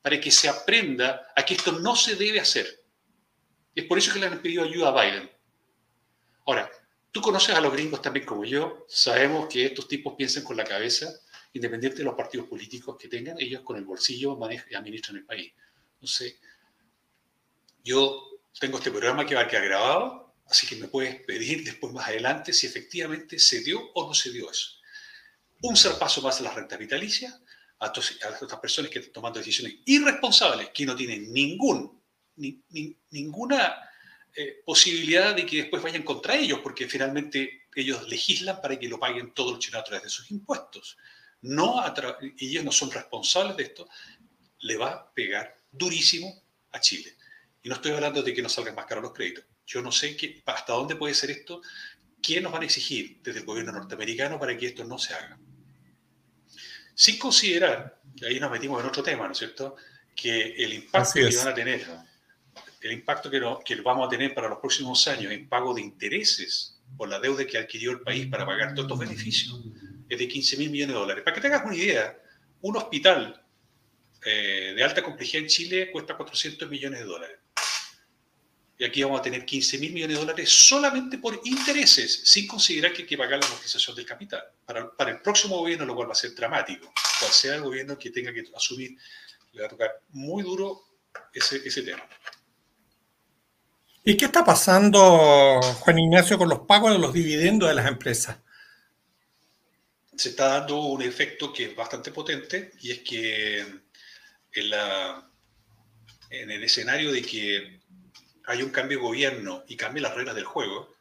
para que se aprenda a que esto no se debe hacer. Es por eso que le han pedido ayuda a Biden. Ahora, Tú conoces a los gringos también como yo, sabemos que estos tipos piensan con la cabeza, independiente de los partidos políticos que tengan, ellos con el bolsillo manejan, administran el país. Entonces, yo tengo este programa que va a quedar grabado, así que me puedes pedir después más adelante si efectivamente se dio o no se dio eso. Un paso más a la renta vitalicia, a, estas personas que están tomando decisiones irresponsables, que no tienen ningún, ninguna eh, posibilidad de que después vayan contra ellos, porque finalmente ellos legislan para que lo paguen todos los chilenos a través de sus impuestos. No ellos no son responsables de esto, le va a pegar durísimo a Chile. Y no estoy hablando de que nos salgan más caros los créditos. Yo no sé qué, hasta dónde puede ser esto, quién nos van a exigir desde el gobierno norteamericano para que esto no se haga. Sin considerar, y ahí nos metimos en otro tema, ¿no es cierto?, que el impacto que van a tener el impacto que, que vamos a tener para los próximos años en pago de intereses por la deuda que adquirió el país para pagar todos estos beneficios es de 15 mil millones de dólares. Para que te hagas una idea, un hospital eh, de alta complejidad en Chile cuesta 400 millones de dólares. Y aquí vamos a tener 15 mil millones de dólares solamente por intereses, sin considerar que hay que pagar la amortización del capital. Para, para el próximo gobierno, lo cual va a ser dramático, cual sea el gobierno que tenga que asumir, le va a tocar muy duro ese, ese tema. ¿Y qué está pasando, Juan Ignacio, con los pagos de los dividendos de las empresas? Se está dando un efecto que es bastante potente y es que en, el escenario de que hay un cambio de gobierno y cambie las reglas del juego,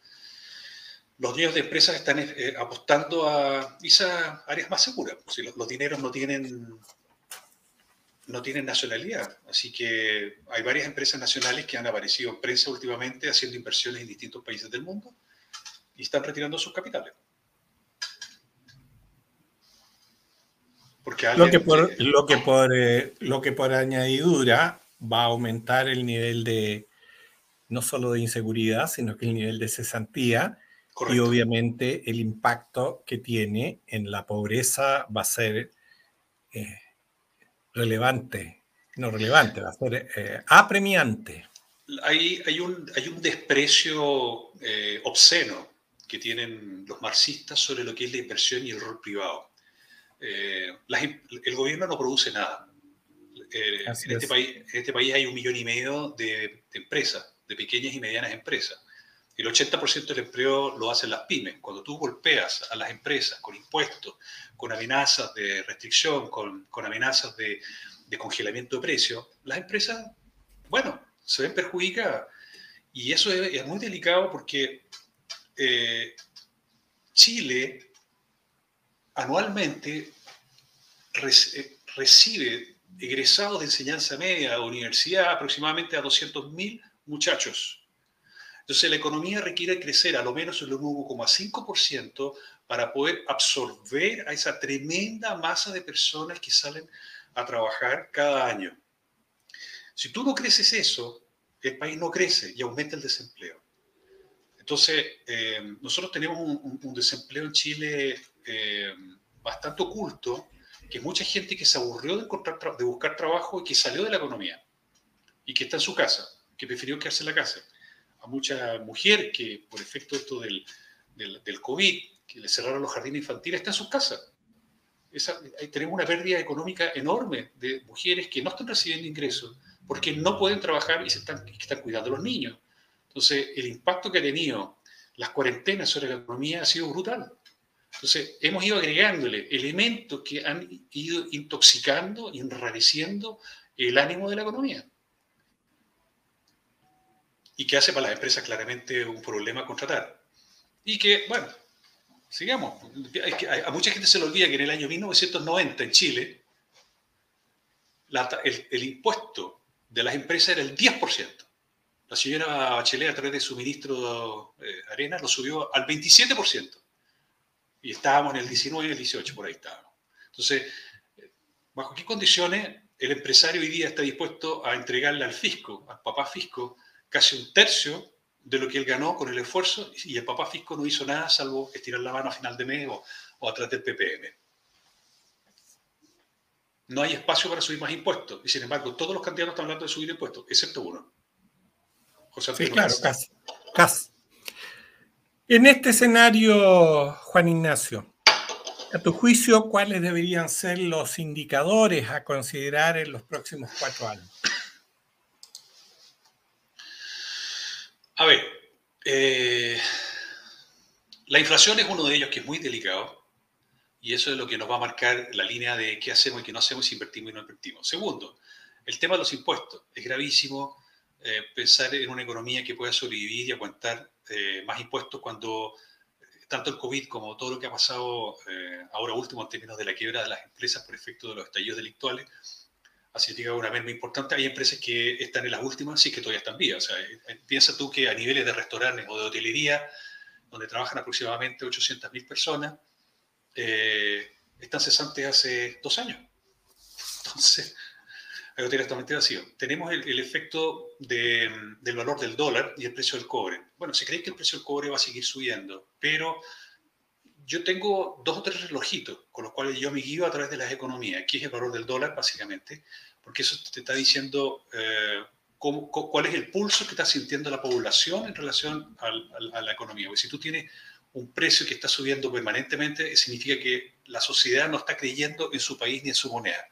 los dueños de empresas están eh, apostando a esas áreas más seguras. Si los dineros no tienen no tienen nacionalidad. Así que hay varias empresas nacionales que han aparecido en prensa últimamente haciendo inversiones en distintos países del mundo y están retirando sus capitales. Porque lo, que por, lo, que por, eh, lo que por añadidura va a aumentar el nivel de, no solo de inseguridad, sino que el nivel de cesantía y obviamente el impacto que tiene en la pobreza va a ser eh, relevante, no relevante, va a ser eh, apremiante. Hay, hay, un, hay un desprecio eh, obsceno que tienen los marxistas sobre lo que es la inversión y el rol privado. Eh, el gobierno no produce nada. en, este país, en este país hay un millón y medio de, de empresas, de pequeñas y medianas empresas. El 80% del empleo lo hacen las pymes. Cuando tú golpeas a las empresas con impuestos, con amenazas de restricción, con, con amenazas de, de, congelamiento de precios, las empresas, bueno, se ven perjudicadas. Y eso es, muy delicado porque eh, Chile anualmente eh, recibe egresados de enseñanza media o universidad aproximadamente a 200.000 muchachos entonces, la economía requiere crecer a lo menos en un 1,5% para poder absorber a esa tremenda masa de personas que salen a trabajar cada año. Si tú no creces eso, el país no crece y aumenta el desempleo. Entonces, eh, nosotros tenemos un, desempleo en Chile eh, bastante oculto, que mucha gente que se aburrió de, buscar trabajo y que salió de la economía y que está en su casa, que prefirió quedarse en la casa a mucha mujer que por efecto esto del, del, COVID, que le cerraron los jardines infantiles, está en sus casas. tenemos una pérdida económica enorme de mujeres que no están recibiendo ingresos porque no pueden trabajar y se están, cuidando a los niños. Entonces, el impacto que ha tenido las cuarentenas sobre la economía ha sido brutal. Entonces, hemos ido agregándole elementos que han ido intoxicando y enrareciendo el ánimo de la economía y que hace para las empresas claramente un problema contratar. Y que, bueno, sigamos. A mucha gente se le olvida que en el año 1990 en Chile el, impuesto de las empresas era el 10%. La señora Bachelet, a través de su ministro eh, Arena, lo subió al 27%. Y estábamos en el 19 y el 18, por ahí estábamos. Entonces, ¿bajo qué condiciones el empresario hoy día está dispuesto a entregarle al fisco, al papá fisco, casi un tercio de lo que él ganó con el esfuerzo y el papá fisco no hizo nada salvo estirar la mano a final de mes o, o atrás del PPM. No hay espacio para subir más impuestos y sin embargo todos los candidatos están hablando de subir impuestos, excepto uno. José sí, claro, casi, casi. En este escenario, Juan Ignacio, a tu juicio, ¿cuáles deberían ser los indicadores a considerar en los próximos cuatro años? A ver, eh, la inflación es uno de ellos que es muy delicado y eso es lo que nos va a marcar la línea de qué hacemos y qué no hacemos, si invertimos y no invertimos. Segundo, el tema de los impuestos. Es gravísimo eh, pensar en una economía que pueda sobrevivir y aguantar eh, más impuestos cuando tanto el COVID como todo lo que ha pasado ahora último en términos de la quiebra de las empresas por efecto de los estallidos delictuales ha significado una merma importante. Hay empresas que están en las últimas, sí que todavía están vivas. O sea, eh, piensa tú que a niveles de restaurantes o de hotelería, donde trabajan aproximadamente 800.000 personas, eh, están cesantes hace dos años. Entonces, hay hoteles totalmente vacíos. Tenemos el, efecto del valor del dólar y el precio del cobre. Bueno, se cree que el precio del cobre va a seguir subiendo, pero yo tengo dos o tres relojitos con los cuales yo me guío a través de las economías. Aquí es el valor del dólar, básicamente, porque eso te está diciendo eh, cuál es el pulso que está sintiendo la población en relación a la economía. Porque si tú tienes un precio que está subiendo permanentemente, significa que la sociedad no está creyendo en su país ni en su moneda.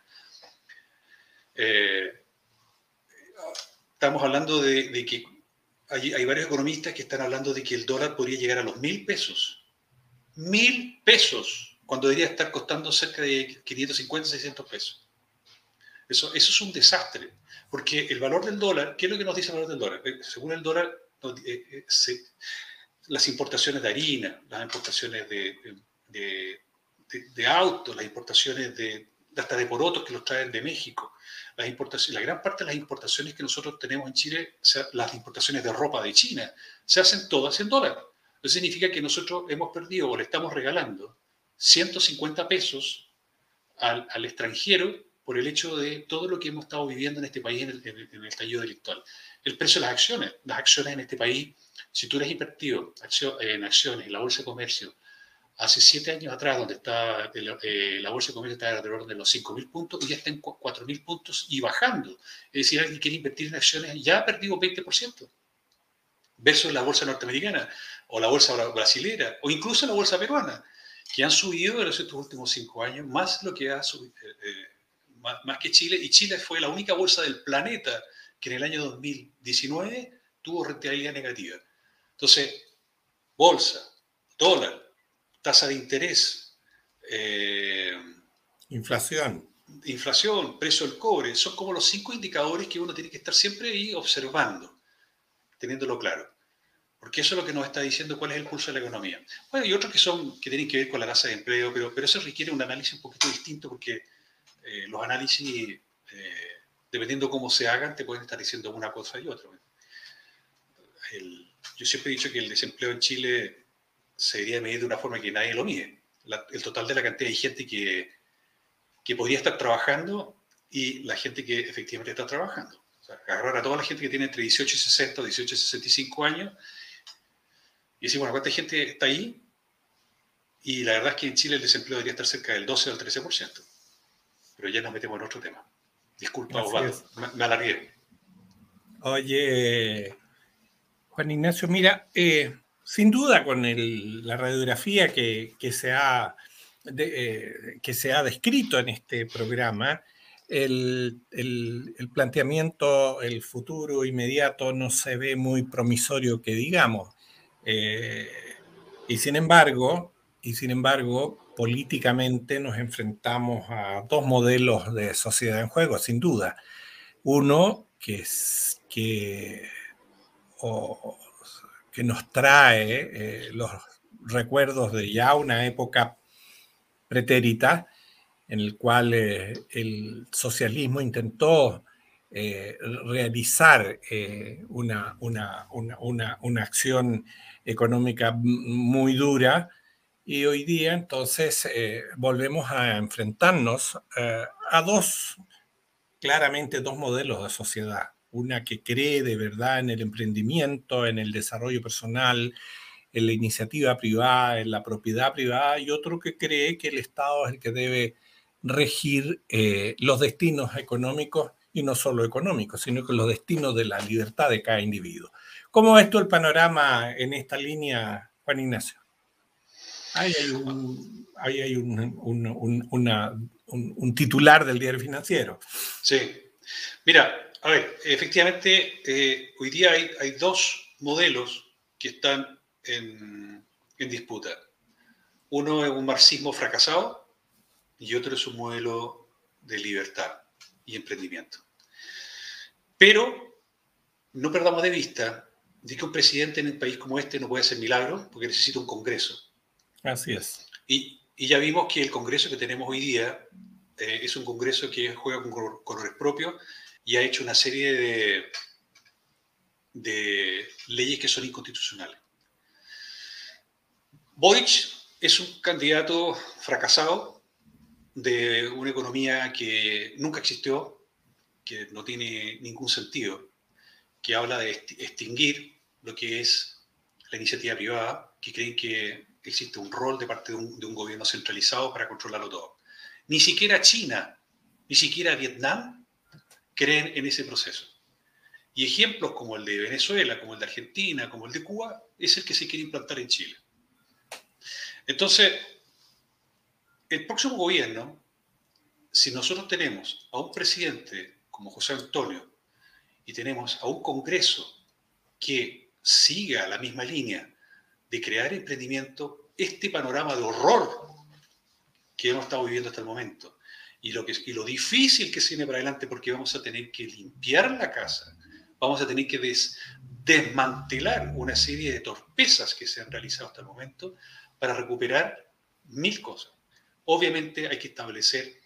Eh, estamos hablando de, que hay, varios economistas que están hablando de que el dólar podría llegar a los mil pesos. Mil pesos, cuando debería estar costando cerca de 550, 600 pesos. Eso, eso es un desastre, porque el valor del dólar, ¿qué es lo que nos dice el valor del dólar? Eh, según el dólar, eh, las importaciones de harina, las importaciones de, de, de autos, las importaciones de, hasta de porotos que los traen de México. Las importaciones, la gran parte de las importaciones que nosotros tenemos en Chile, las importaciones de ropa de China, se hacen todas en dólar. Eso significa que nosotros hemos perdido o le estamos regalando 150 pesos al, extranjero por el hecho de todo lo que hemos estado viviendo en este país en el, en estallido delictual. El precio de las acciones. Las acciones en este país, si tú eres invertido en acciones, en la bolsa de comercio, hace siete años atrás, donde está eh, la bolsa de comercio estaba alrededor de los 5.000 puntos, y ya está en 4.000 puntos y bajando. Es decir, alguien quiere invertir en acciones ya ha perdido 20%, versus la bolsa norteamericana, o la bolsa brasilera, o incluso la bolsa peruana, que han subido en estos últimos cinco años más lo que ha subido, eh, eh, más, que Chile, y Chile fue la única bolsa del planeta que en el año 2019 tuvo rentabilidad negativa. Entonces, bolsa, dólar, tasa de interés, eh, inflación. Inflación, precio del cobre, son como los cinco indicadores que uno tiene que estar siempre ahí observando, teniéndolo claro. Porque eso es lo que nos está diciendo cuál es el pulso de la economía. Bueno, y otros que son que tienen que ver con la tasa de empleo, pero, pero eso requiere un análisis un poquito distinto porque eh, los análisis, eh, dependiendo cómo se hagan, te pueden estar diciendo una cosa y otra. yo siempre he dicho que el desempleo en Chile se debería medir de una forma que nadie lo mide. el total de la cantidad de gente que, que podría estar trabajando y la gente que efectivamente está trabajando. O sea, agarrar a toda la gente que tiene entre 18 y 60, 18 y 65 años y decir, bueno, ¿cuánta gente está ahí? Y la verdad es que en Chile el desempleo debería estar cerca del 12 o del 13%. Pero ya nos metemos en otro tema. Disculpa, Osvaldo, me, alargué. Oye, Juan Ignacio, mira, eh, sin duda con la radiografía que, se ha, eh, que se ha descrito en este programa, el, planteamiento, el futuro inmediato no se ve muy promisorio que digamos. Eh, y sin embargo, y sin embargo, políticamente nos enfrentamos a dos modelos de sociedad en juego, sin duda. Uno que, que que nos trae eh, los recuerdos de ya una época pretérita en el cual eh, el socialismo intentó eh, realizar una, una, una, una, acción económica muy dura y hoy día entonces volvemos a enfrentarnos a dos, claramente dos modelos de sociedad una que cree de verdad en el emprendimiento, en el desarrollo personal, en la iniciativa privada, en la propiedad privada, y otro que cree que el Estado es el que debe regir eh, los destinos económicos y no solo económicos, sino que los destinos de la libertad de cada individuo. ¿Cómo ves tú el panorama en esta línea, Juan Ignacio? Ahí hay un, titular del diario financiero. Sí. Mira, a ver, efectivamente, eh, hoy día hay, dos modelos que están en, disputa. Uno es un marxismo fracasado y otro es un modelo de libertad y emprendimiento. Pero no perdamos de vista de que un presidente en un país como este no puede hacer milagros porque necesita un Congreso. Así es. Y, ya vimos que el Congreso que tenemos hoy día eh, es un Congreso que juega con colores propios y ha hecho una serie de, de leyes que son inconstitucionales. Boric es un candidato fracasado de una economía que nunca existió, que no tiene ningún sentido, que habla de extinguir lo que es la iniciativa privada, que creen que existe un rol de parte de un, gobierno centralizado para controlarlo todo. Ni siquiera China, ni siquiera Vietnam creen en ese proceso. Y ejemplos como el de Venezuela, como el de Argentina, como el de Cuba, es el que se quiere implantar en Chile. Entonces, el próximo gobierno, si nosotros tenemos a un presidente como José Antonio y tenemos a un Congreso que siga la misma línea de crear emprendimiento, este panorama de horror que hemos estado viviendo hasta el momento y lo, que, y lo difícil que se para adelante porque vamos a tener que limpiar la casa, vamos a tener que desmantelar una serie de torpezas que se han realizado hasta el momento para recuperar mil cosas. Obviamente hay que establecer,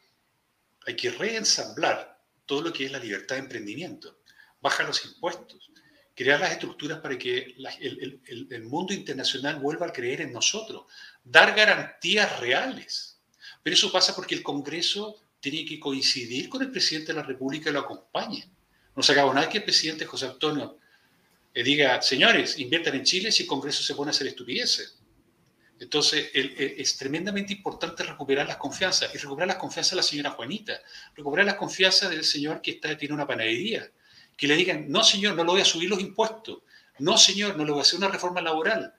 hay que reensamblar todo lo que es la libertad de emprendimiento, bajar los impuestos, crear las estructuras para que el, el, mundo internacional vuelva a creer en nosotros, dar garantías reales. Pero eso pasa porque el Congreso tiene que coincidir con el presidente de la República y lo acompañe. No se acaba nada que el presidente José Antonio le diga, señores, inviertan en Chile si el Congreso se pone a hacer estupideces. Entonces, es tremendamente importante recuperar las confianzas y recuperar las confianzas de la señora Juanita, recuperar las confianzas del señor que está, tiene una panadería, que le digan, no señor, no le voy a subir los impuestos, no señor, no le voy a hacer una reforma laboral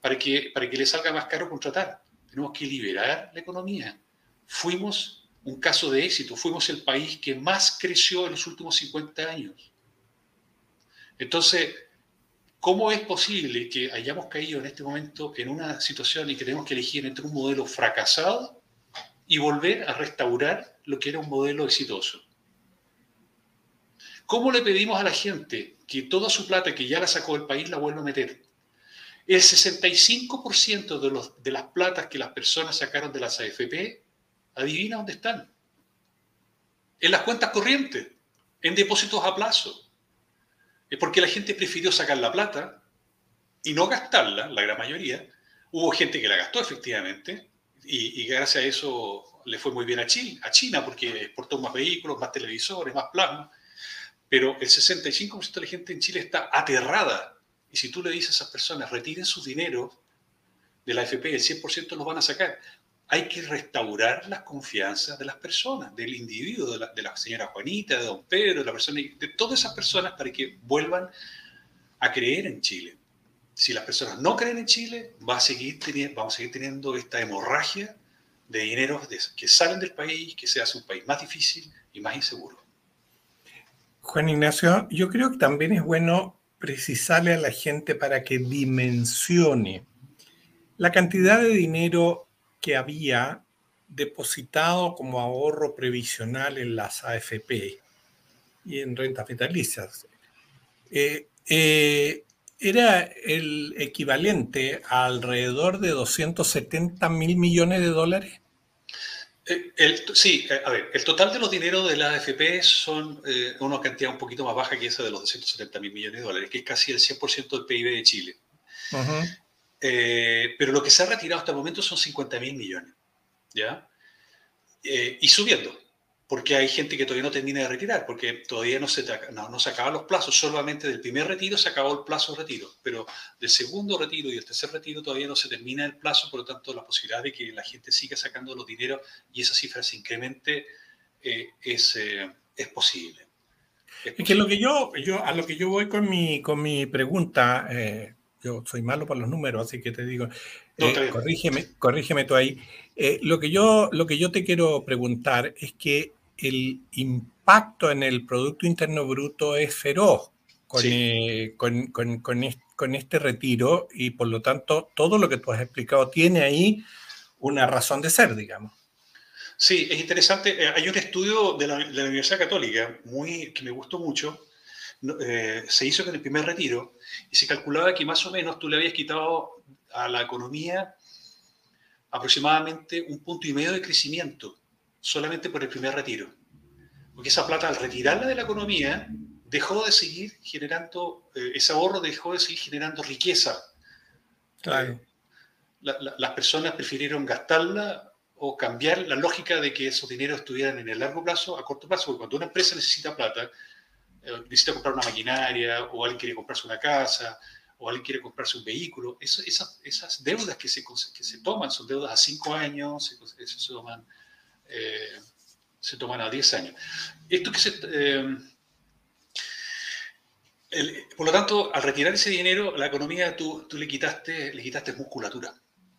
para que, para que le salga más caro contratar. Tenemos que liberar la economía. Fuimos un caso de éxito, fuimos el país que más creció en los últimos 50 años. Entonces, ¿Cómo es posible que hayamos caído en este momento en una situación y que tenemos que elegir entre un modelo fracasado y volver a restaurar lo que era un modelo exitoso? ¿Cómo le pedimos a la gente que toda su plata que ya la sacó del país la vuelva a meter? El 65% de, los, de las platas que las personas sacaron de las AFP, adivina dónde están. En las cuentas corrientes, en depósitos a plazo es porque la gente prefirió sacar la plata y no gastarla, la gran mayoría. Hubo gente que la gastó efectivamente y, gracias a eso le fue muy bien a China, a China porque exportó más vehículos, más televisores, más plasma. Pero el 65% de la gente en Chile está aterrada. Y si tú le dices a esas personas, retiren su dinero de la AFP, el 100% los van a sacar hay que restaurar la confianza de las personas, del individuo, de la, señora Juanita, de don Pedro, de todas esas personas para que vuelvan a creer en Chile. Si las personas no creen en Chile, va a seguir teniendo, vamos a seguir teniendo esta hemorragia de dinero que salen del país, que se hace un país más difícil y más inseguro. Juan Ignacio, yo creo que también es bueno precisarle a la gente para que dimensione la cantidad de dinero que había depositado como ahorro previsional en las AFP y en rentas vitalicias. Eh, eh, era el equivalente a alrededor de 270 mil millones de dólares. Eh, sí, a ver, el total de los dineros de la AFP son una cantidad un poquito más baja que esa de los 270 mil millones de dólares, que es casi el 100% del PIB de Chile. Eh, pero lo que se ha retirado hasta el momento son 50 mil millones, ¿ya? Eh, y subiendo, porque hay gente que todavía no termina de retirar, porque todavía no se, no, se acaban los plazos, solamente del primer retiro se acabó el plazo de retiro, pero del segundo retiro y del tercer retiro todavía no se termina el plazo, por lo tanto la posibilidad de que la gente siga sacando los dineros y esa cifra se incremente eh, es, es posible. Es, que lo que yo, yo, a lo que yo voy con mi, con mi pregunta, yo soy malo para los números, así que te digo, eh, corrígeme, corrígeme tú ahí. Eh, lo, que yo, lo que yo te quiero preguntar es que el impacto en el Producto Interno Bruto es feroz con, eh, con, con, con, este retiro y por lo tanto todo lo que tú has explicado tiene ahí una razón de ser, digamos. Sí, es interesante. Hay un estudio de la, de la Universidad Católica muy, que me gustó mucho, eh, se hizo con el primer retiro y se calculaba que más o menos tú le habías quitado a la economía aproximadamente un punto y medio de crecimiento solamente por el primer retiro. Porque esa plata al retirarla de la economía dejó de seguir generando, eh, ese ahorro dejó de seguir generando riqueza. Claro. las personas prefirieron gastarla o cambiar la lógica de que esos dineros estuvieran en el largo plazo a corto plazo, porque cuando una empresa necesita plata, eh, necesita comprar una maquinaria, o alguien quiere comprarse una casa, o alguien quiere comprarse un vehículo. esas, esas deudas que se, que se toman son deudas a 5 años, se, se, toman, eh, se toman a 10 años. Esto que se, eh, por lo tanto, al retirar ese dinero, la economía tú, tú le, quitaste, le quitaste musculatura.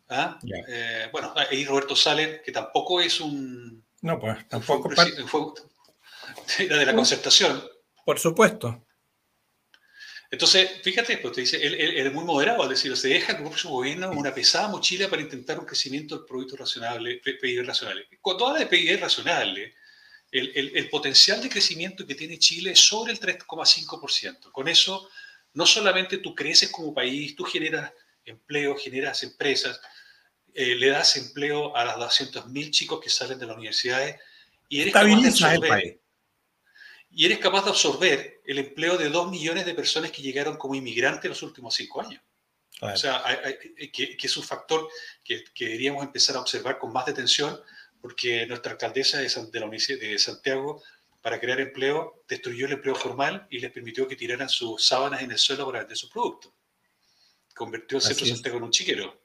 ¿ah? Eh, bueno, ahí Roberto Salen, que tampoco es un... No, pues tampoco... Fue, era de la concertación. Por supuesto. Entonces, fíjate, pues te dice, él, es muy moderado, es decir, se deja como su gobierno una pesada mochila para intentar un crecimiento del Producto Racional, PIB racional. Cuando habla de PIB racional, el, potencial de crecimiento que tiene Chile es sobre el 3,5%. Con eso, no solamente tú creces como país, tú generas empleo, generas empresas, eh, le das empleo a las 200.000 chicos que salen de las universidades y eres capaz de absorber, y eres capaz de absorber el empleo de 2 millones de personas que llegaron como inmigrantes en los últimos 5 años. O sea, que, es un factor que, que deberíamos empezar a observar con más detención porque nuestra alcaldesa de, de la de Santiago, para crear empleo, destruyó el empleo formal y les permitió que tiraran sus sábanas en el suelo para vender sus productos. Convirtió el centro de Santiago en un chiquero.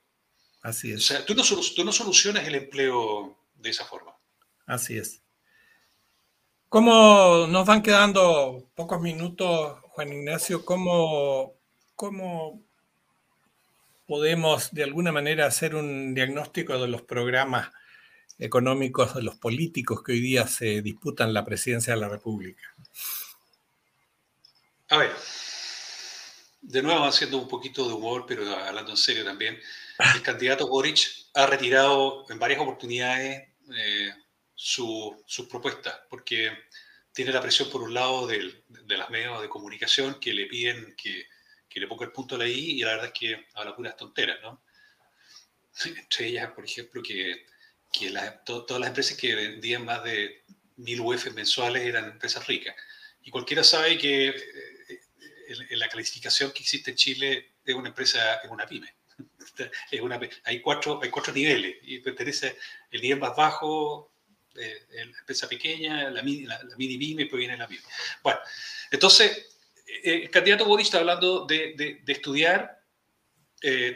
Así es. O sea, tú no, tú no solucionas el empleo de esa forma. Así es. Como nos van quedando pocos minutos, Juan Ignacio, ¿cómo, cómo podemos de alguna manera hacer un diagnóstico de los programas económicos de los políticos que hoy día se disputan la presidencia de la República? A ver, de nuevo haciendo un poquito de humor, pero hablando en serio también, el candidato Boric ha retirado en varias oportunidades eh, sus propuestas, porque tiene la presión por un lado de, las medios de comunicación que le piden que, le ponga el punto a y la verdad es que habla puras tonteras, ¿no? Entre ellas, por ejemplo, que todas las empresas que vendían más de mil UF mensuales eran empresas ricas. Y cualquiera sabe que eh, en la clasificación que existe en Chile es una empresa, es una pyme. Es una, hay, cuatro, hay cuatro niveles y pertenece el nivel más bajo, eh, la empresa pequeña, la mini, la, mini pyme, pues viene la pyme. Bueno, entonces, eh, el candidato Boris está hablando de, de, estudiar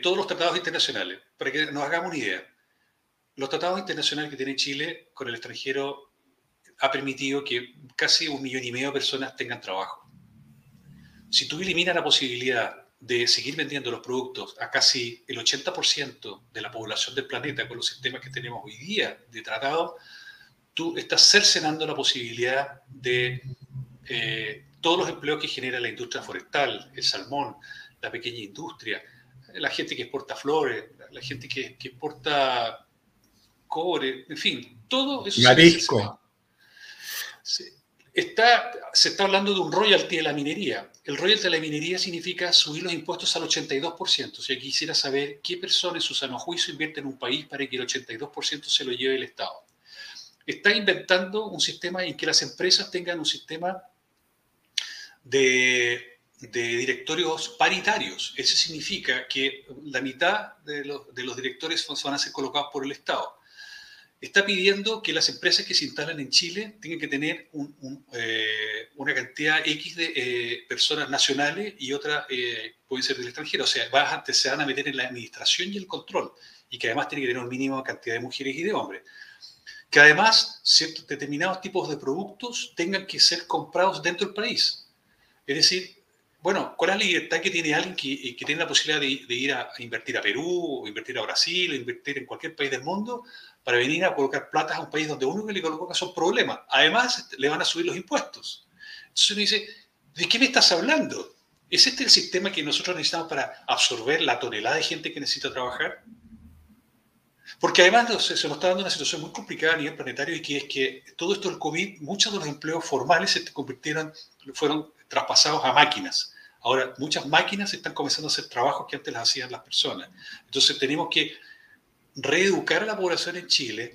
todos los tratados internacionales, para que nos hagamos una idea los tratados internacionales que tiene Chile con el extranjero ha permitido que casi un millón y medio de personas tengan trabajo. Si tú eliminas la posibilidad de seguir vendiendo los productos a casi el 80% de la población del planeta con los sistemas que tenemos hoy día de tratado, tú estás cercenando la posibilidad de eh, todos los empleos que genera la industria forestal, el salmón, la pequeña industria, la gente que exporta flores, la gente que, que exporta cobre, en fin, todo eso. Marisco. Se, está, se está hablando de un royalty de la minería. El royalty de la minería significa subir los impuestos al 82%. O sea, quisiera saber qué personas en su sano juicio invierten en un país para que el 82% se lo lleve el Estado. Está inventando un sistema en que las empresas tengan un sistema de, directorios paritarios. Eso significa que la mitad de los, de los directores van a ser colocados por el Estado está pidiendo que las empresas que se instalan en Chile tengan que tener eh, una cantidad X de eh, personas nacionales y otras eh, pueden ser del extranjero. O sea, se van a meter en la administración y el control y que además tiene que tener un mínimo cantidad de mujeres y de hombres. Que además ciertos determinados tipos de productos tengan que ser comprados dentro del país. Es decir, bueno, ¿cuál es la libertad que tiene alguien que, tiene la posibilidad de, ir a, a, invertir a Perú, o invertir a Brasil, o invertir en cualquier país del mundo, para venir a colocar platas a un país donde uno que le coloca son problemas. Además, le van a subir los impuestos. Entonces uno dice, ¿de qué me estás hablando? ¿Es este el sistema que nosotros necesitamos para absorber la tonelada de gente que necesita trabajar? Porque además se nos está dando una situación muy complicada a nivel planetario y que es que todo esto del COVID, muchos de los empleos formales se convirtieron, fueron traspasados a máquinas. Ahora, muchas máquinas están comenzando a hacer trabajos que antes las hacían las personas. Entonces tenemos que reeducar a la población en Chile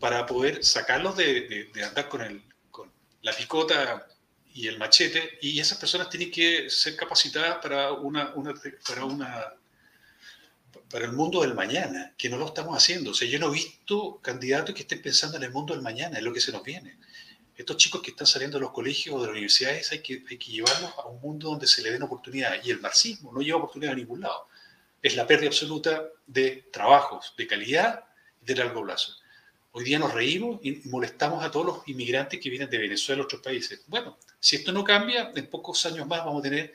para poder sacarlos de, andar con, el, con la picota y el machete, y esas personas tienen que ser capacitadas para, una, para, una, para el mundo del mañana, que no lo estamos haciendo. O sea, yo no he visto candidatos que estén pensando en el mundo del mañana, en lo que se nos viene. Estos chicos que están saliendo de los colegios o de las universidades hay que, hay que llevarlos a un mundo donde se le den oportunidades. Y el marxismo no lleva oportunidades a ningún lado es la pérdida absoluta de trabajos de calidad y de largo plazo. Hoy día nos reímos y molestamos a todos los inmigrantes que vienen de Venezuela y otros países. Bueno, si esto no cambia, en pocos años más vamos a tener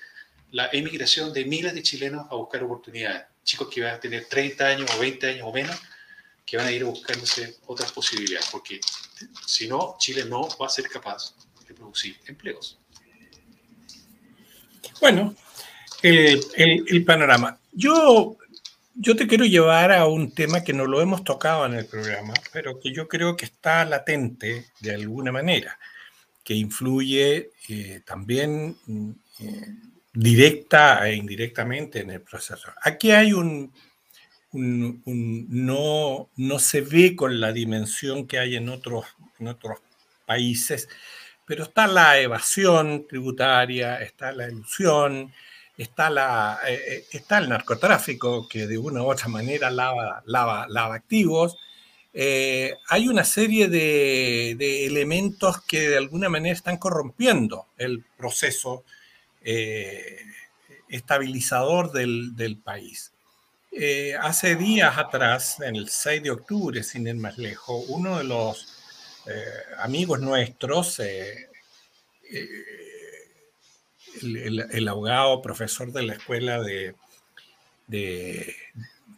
la emigración de miles de chilenos a buscar oportunidades. Chicos que van a tener 30 años o 20 años o menos, que van a ir buscándose otras posibilidades, porque si no, Chile no va a ser capaz de producir empleos. Bueno, el, panorama. Yo, yo te quiero llevar a un tema que no lo hemos tocado en el programa, pero que yo creo que está latente de alguna manera, que influye eh, también eh, directa e indirectamente en el proceso. Aquí hay un, no, no se ve con la dimensión que hay en otros, en otros países, pero está la evasión tributaria, está la ilusión, está, la, eh, eh, está el narcotráfico que de una u otra manera lava, lava, activos. Eh, hay una serie de, elementos que de alguna manera están corrompiendo el proceso estabilizador del, país. hace días atrás, el 6 de octubre, sin ir más lejos, uno de los amigos nuestros, el, abogado, profesor de la Escuela de, de,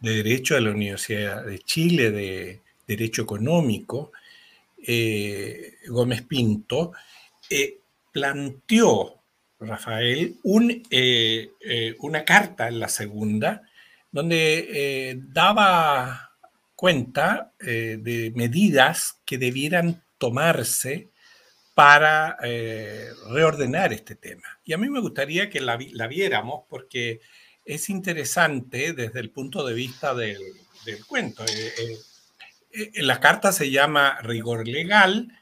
Derecho de la Universidad de Chile, de Derecho Económico, eh, Gómez Pinto, eh, planteó, Rafael, un, eh, una carta en la segunda, donde daba cuenta de medidas que debieran tomarse para eh, reordenar este tema. Y a mí me gustaría que la, viéramos porque es interesante desde el punto de vista del, cuento. Eh, eh, la carta se llama Rigor Legal.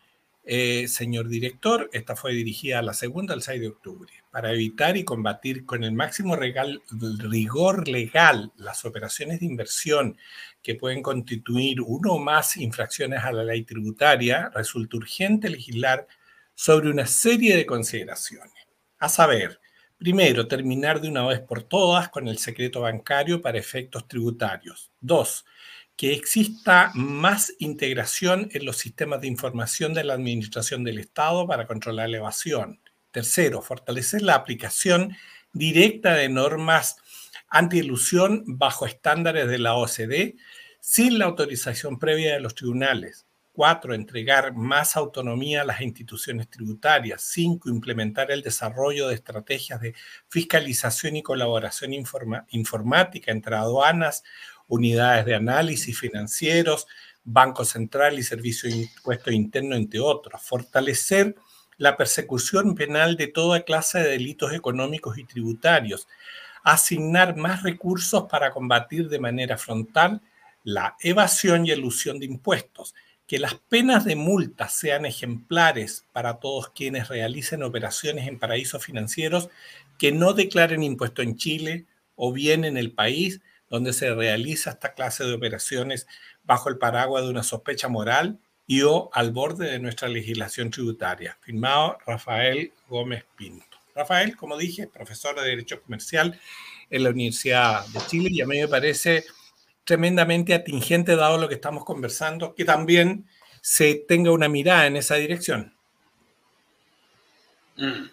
Señor director, esta fue dirigida a la segunda el 6 de octubre, para evitar y combatir con el máximo rigor legal las operaciones de inversión que pueden constituir uno o más infracciones a la ley tributaria, resulta urgente legislar sobre una serie de consideraciones. A saber, primero, terminar de una vez por todas con el secreto bancario para efectos tributarios. Dos, que exista más integración en los sistemas de información de la Administración del Estado para controlar la evasión. Tercero, fortalecer la aplicación directa de normas anti-ilusión bajo estándares de la OCDE sin la autorización previa de los tribunales. Cuatro, entregar más autonomía a las instituciones tributarias. Cinco, implementar el desarrollo de estrategias de fiscalización y colaboración informática entre aduanas, unidades de análisis financieros, Banco Central y Servicio de Impuesto Interno, entre otros. Fortalecer la persecución penal de toda clase de delitos económicos y tributarios. Asignar más recursos para combatir de manera frontal la evasión y elusión de impuestos que las penas de multa sean ejemplares para todos quienes realicen operaciones en paraísos financieros que no declaren impuesto en Chile o bien en el país donde se realiza esta clase de operaciones bajo el paraguas de una sospecha moral y o al borde de nuestra legislación tributaria. Firmado Rafael Gómez Pinto. Rafael, como dije, profesor de Derecho Comercial en la Universidad de Chile y a mí me parece tremendamente atingente dado lo que estamos conversando, que también se tenga una mirada en esa dirección. Mm.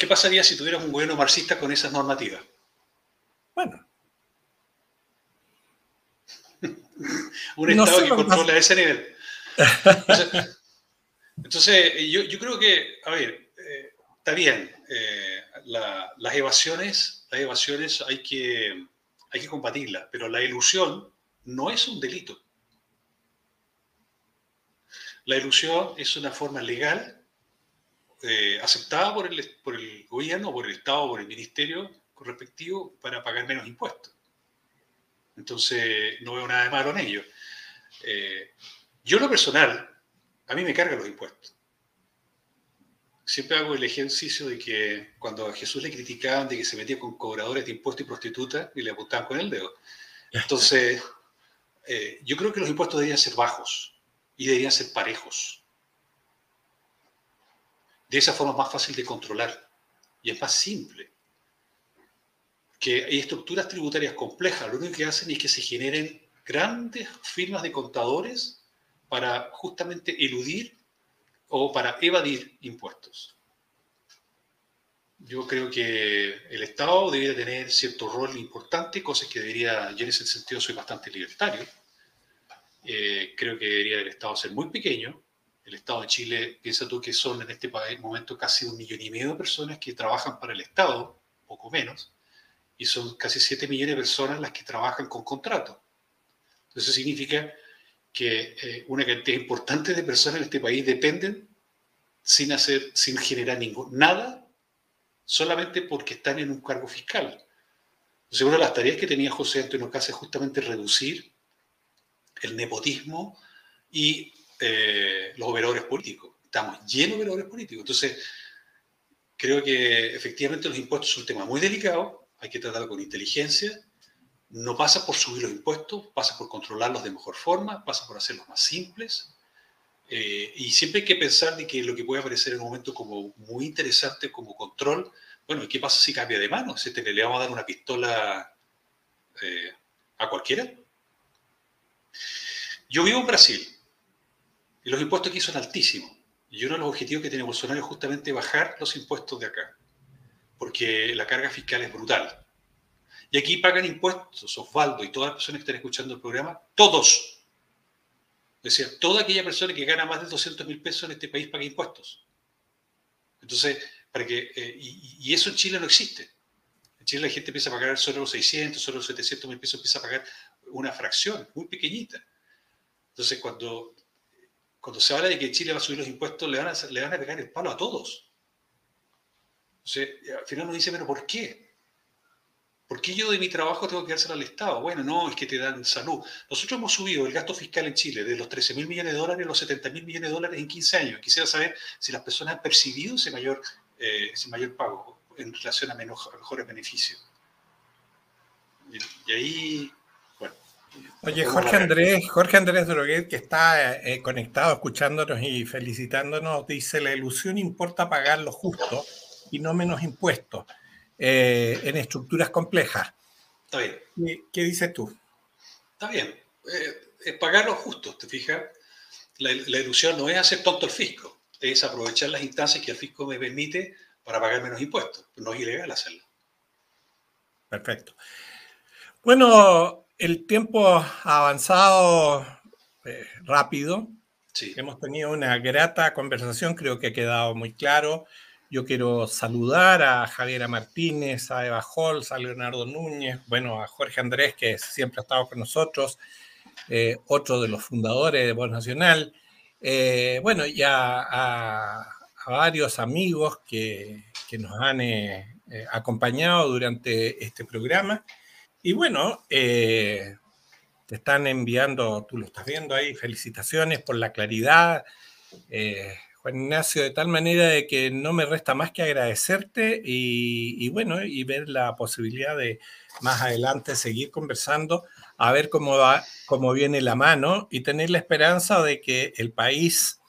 ¿Qué pasaría si tuvieras un gobierno marxista con esas normativas? Bueno. un Estado que controla ese nivel. Entonces, yo, creo que, a ver, eh, está bien, eh, las evasiones las evasiones hay que, hay que combatirlas, pero la ilusión no es un delito. La ilusión es una forma legal eh, aceptada por el, por el gobierno, por el Estado, por el ministerio respectivo para pagar menos impuestos. Entonces, no veo nada de malo en ello. Eh, yo, lo personal, a mí me cargan los impuestos siempre hago el ejercicio de que cuando a Jesús le criticaban de que se metía con cobradores de impuestos y prostitutas y le apuntaban con el dedo. Entonces, eh, yo creo que los impuestos deberían ser bajos y deberían ser parejos. De esa forma es más fácil de controlar y es más simple. Que hay estructuras tributarias complejas, lo único que hacen es que se generen grandes firmas de contadores para justamente eludir o para evadir impuestos. yo creo que el Estado debería tener cierto rol importante, cosas que debería, yo en ese sentido soy bastante libertario. Eh, creo que debería el Estado ser muy pequeño. El Estado de Chile, piensa tú que son en este momento casi un millón y medio de personas que trabajan para el Estado, poco menos, y son casi 7 millones de personas las que trabajan con contrato. Eso significa que eh, una cantidad importante de personas en este país dependen sin hacer, sin generar ningún, nada, solamente porque están en un cargo fiscal. Entonces, una de las tareas que tenía José Antonio Casa es justamente reducir el nepotismo y eh, los operadores políticos. Estamos llenos de operadores políticos. Entonces, creo que efectivamente los impuestos son un tema muy delicado, hay que tratarlo con inteligencia. No pasa por subir los impuestos, pasa por controlarlos de mejor forma, pasa por hacerlos más simples. Eh, y siempre hay que pensar de que lo que puede aparecer en un momento como muy interesante como control, bueno, ¿qué pasa si cambia de mano? ¿Si te, le vamos a dar una pistola eh, a cualquiera? Yo vivo en Brasil y los impuestos aquí son altísimos. Y uno de los objetivos que tiene Bolsonaro es justamente bajar los impuestos de acá porque la carga fiscal es brutal. Y aquí pagan impuestos, Osvaldo y todas las personas que están escuchando el programa, todos. Es decir, toda aquella persona que gana más de 200 mil pesos en este país paga impuestos. Entonces, para que, eh, y, eso en Chile no existe. En Chile la gente empieza a pagar solo los 600, solo los 700 mil pesos, empieza a pagar una fracción muy pequeñita. Entonces, cuando, cuando se habla de que Chile va a subir los impuestos, le van a, le van a pegar el palo a todos. Entonces, al final uno dice, pero ¿por qué? ¿Por qué yo de mi trabajo tengo que dárselo al Estado? Bueno, no, es que te dan salud. Nosotros hemos subido el gasto fiscal en Chile de los 13 mil millones de dólares a los 70 mil millones de dólares en 15 años. Quisiera saber si las personas han percibido ese mayor, eh, ese mayor pago en relación a, mejores beneficios. Y, ahí, bueno. Oye, Jorge Andrés, Jorge Andrés Droguet, que está eh, conectado, escuchándonos y felicitándonos, dice, la ilusión importa pagar lo justo y no menos impuestos eh, en estructuras complejas. Está bien. ¿Qué, dices tú? Está bien. Eh, es pagar lo justo, ¿te fijas? La, ilusión no es hacer tonto el fisco, es aprovechar las instancias que el fisco me permite para pagar menos impuestos. No es ilegal hacerlo. Perfecto. Bueno, el tiempo ha avanzado eh, rápido. Sí. Hemos tenido una grata conversación, creo que ha quedado muy claro. Yo quiero saludar a Javiera Martínez, a Eva Holz, a Leonardo Núñez, bueno, a Jorge Andrés, que siempre ha estado con nosotros, eh, otro de los fundadores de Voz Nacional, eh, bueno, y a, varios amigos que, nos han eh, acompañado durante este programa. Y bueno, te están enviando, tú lo estás viendo ahí, felicitaciones por la claridad. Juan Ignacio, de tal manera de que no me resta más que agradecerte y, bueno, y ver la posibilidad de más adelante seguir conversando, a ver cómo va, cómo viene la mano y tener la esperanza de que el país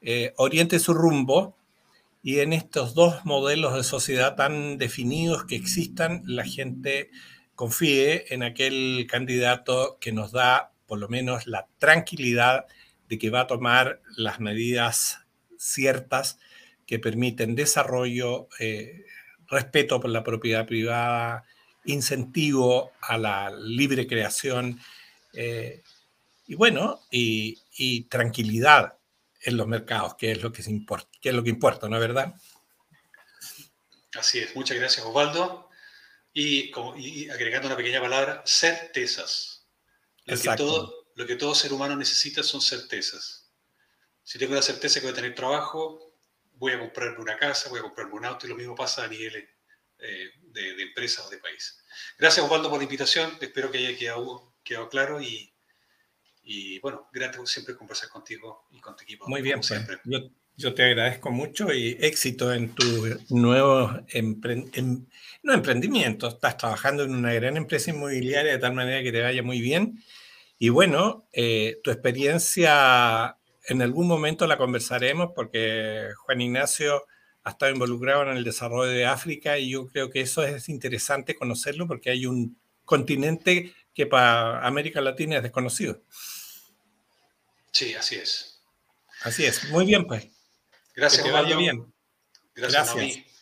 eh, oriente su rumbo y en estos dos modelos de sociedad tan definidos que existan, la gente confíe en aquel candidato que nos da por lo menos la tranquilidad de que va a tomar las medidas ciertas que permiten desarrollo, eh, respeto por la propiedad privada, incentivo a la libre creación eh, y bueno, y, tranquilidad en los mercados, que es lo que, que es lo que importa, ¿no es verdad? Así es, muchas gracias Osvaldo. Y, agregando una pequeña palabra, certezas. Lo que, todo, lo que todo ser humano necesita son certezas. Si tengo la certeza que voy a tener trabajo, voy a comprarme una casa, voy a comprarme un auto y lo mismo pasa a niveles eh, de, empresas o de país. Gracias Osvaldo por la invitación, espero que haya quedado, quedado claro y, y, bueno, gracias siempre conversar contigo y con tu equipo. Muy bien, pues, siempre. Yo, te agradezco mucho y éxito en tu nuevo em, no emprendimiento. Estás trabajando en una gran empresa inmobiliaria de tal manera que te vaya muy bien. Y bueno, eh, tu experiencia en algún momento la conversaremos porque Juan Ignacio ha estado involucrado en el desarrollo de África y yo creo que eso es interesante conocerlo porque hay un continente que para América Latina es desconocido. Sí, así es. Así es. Muy bien, pues. Gracias, que te vaya bien. Gracias. Gracias.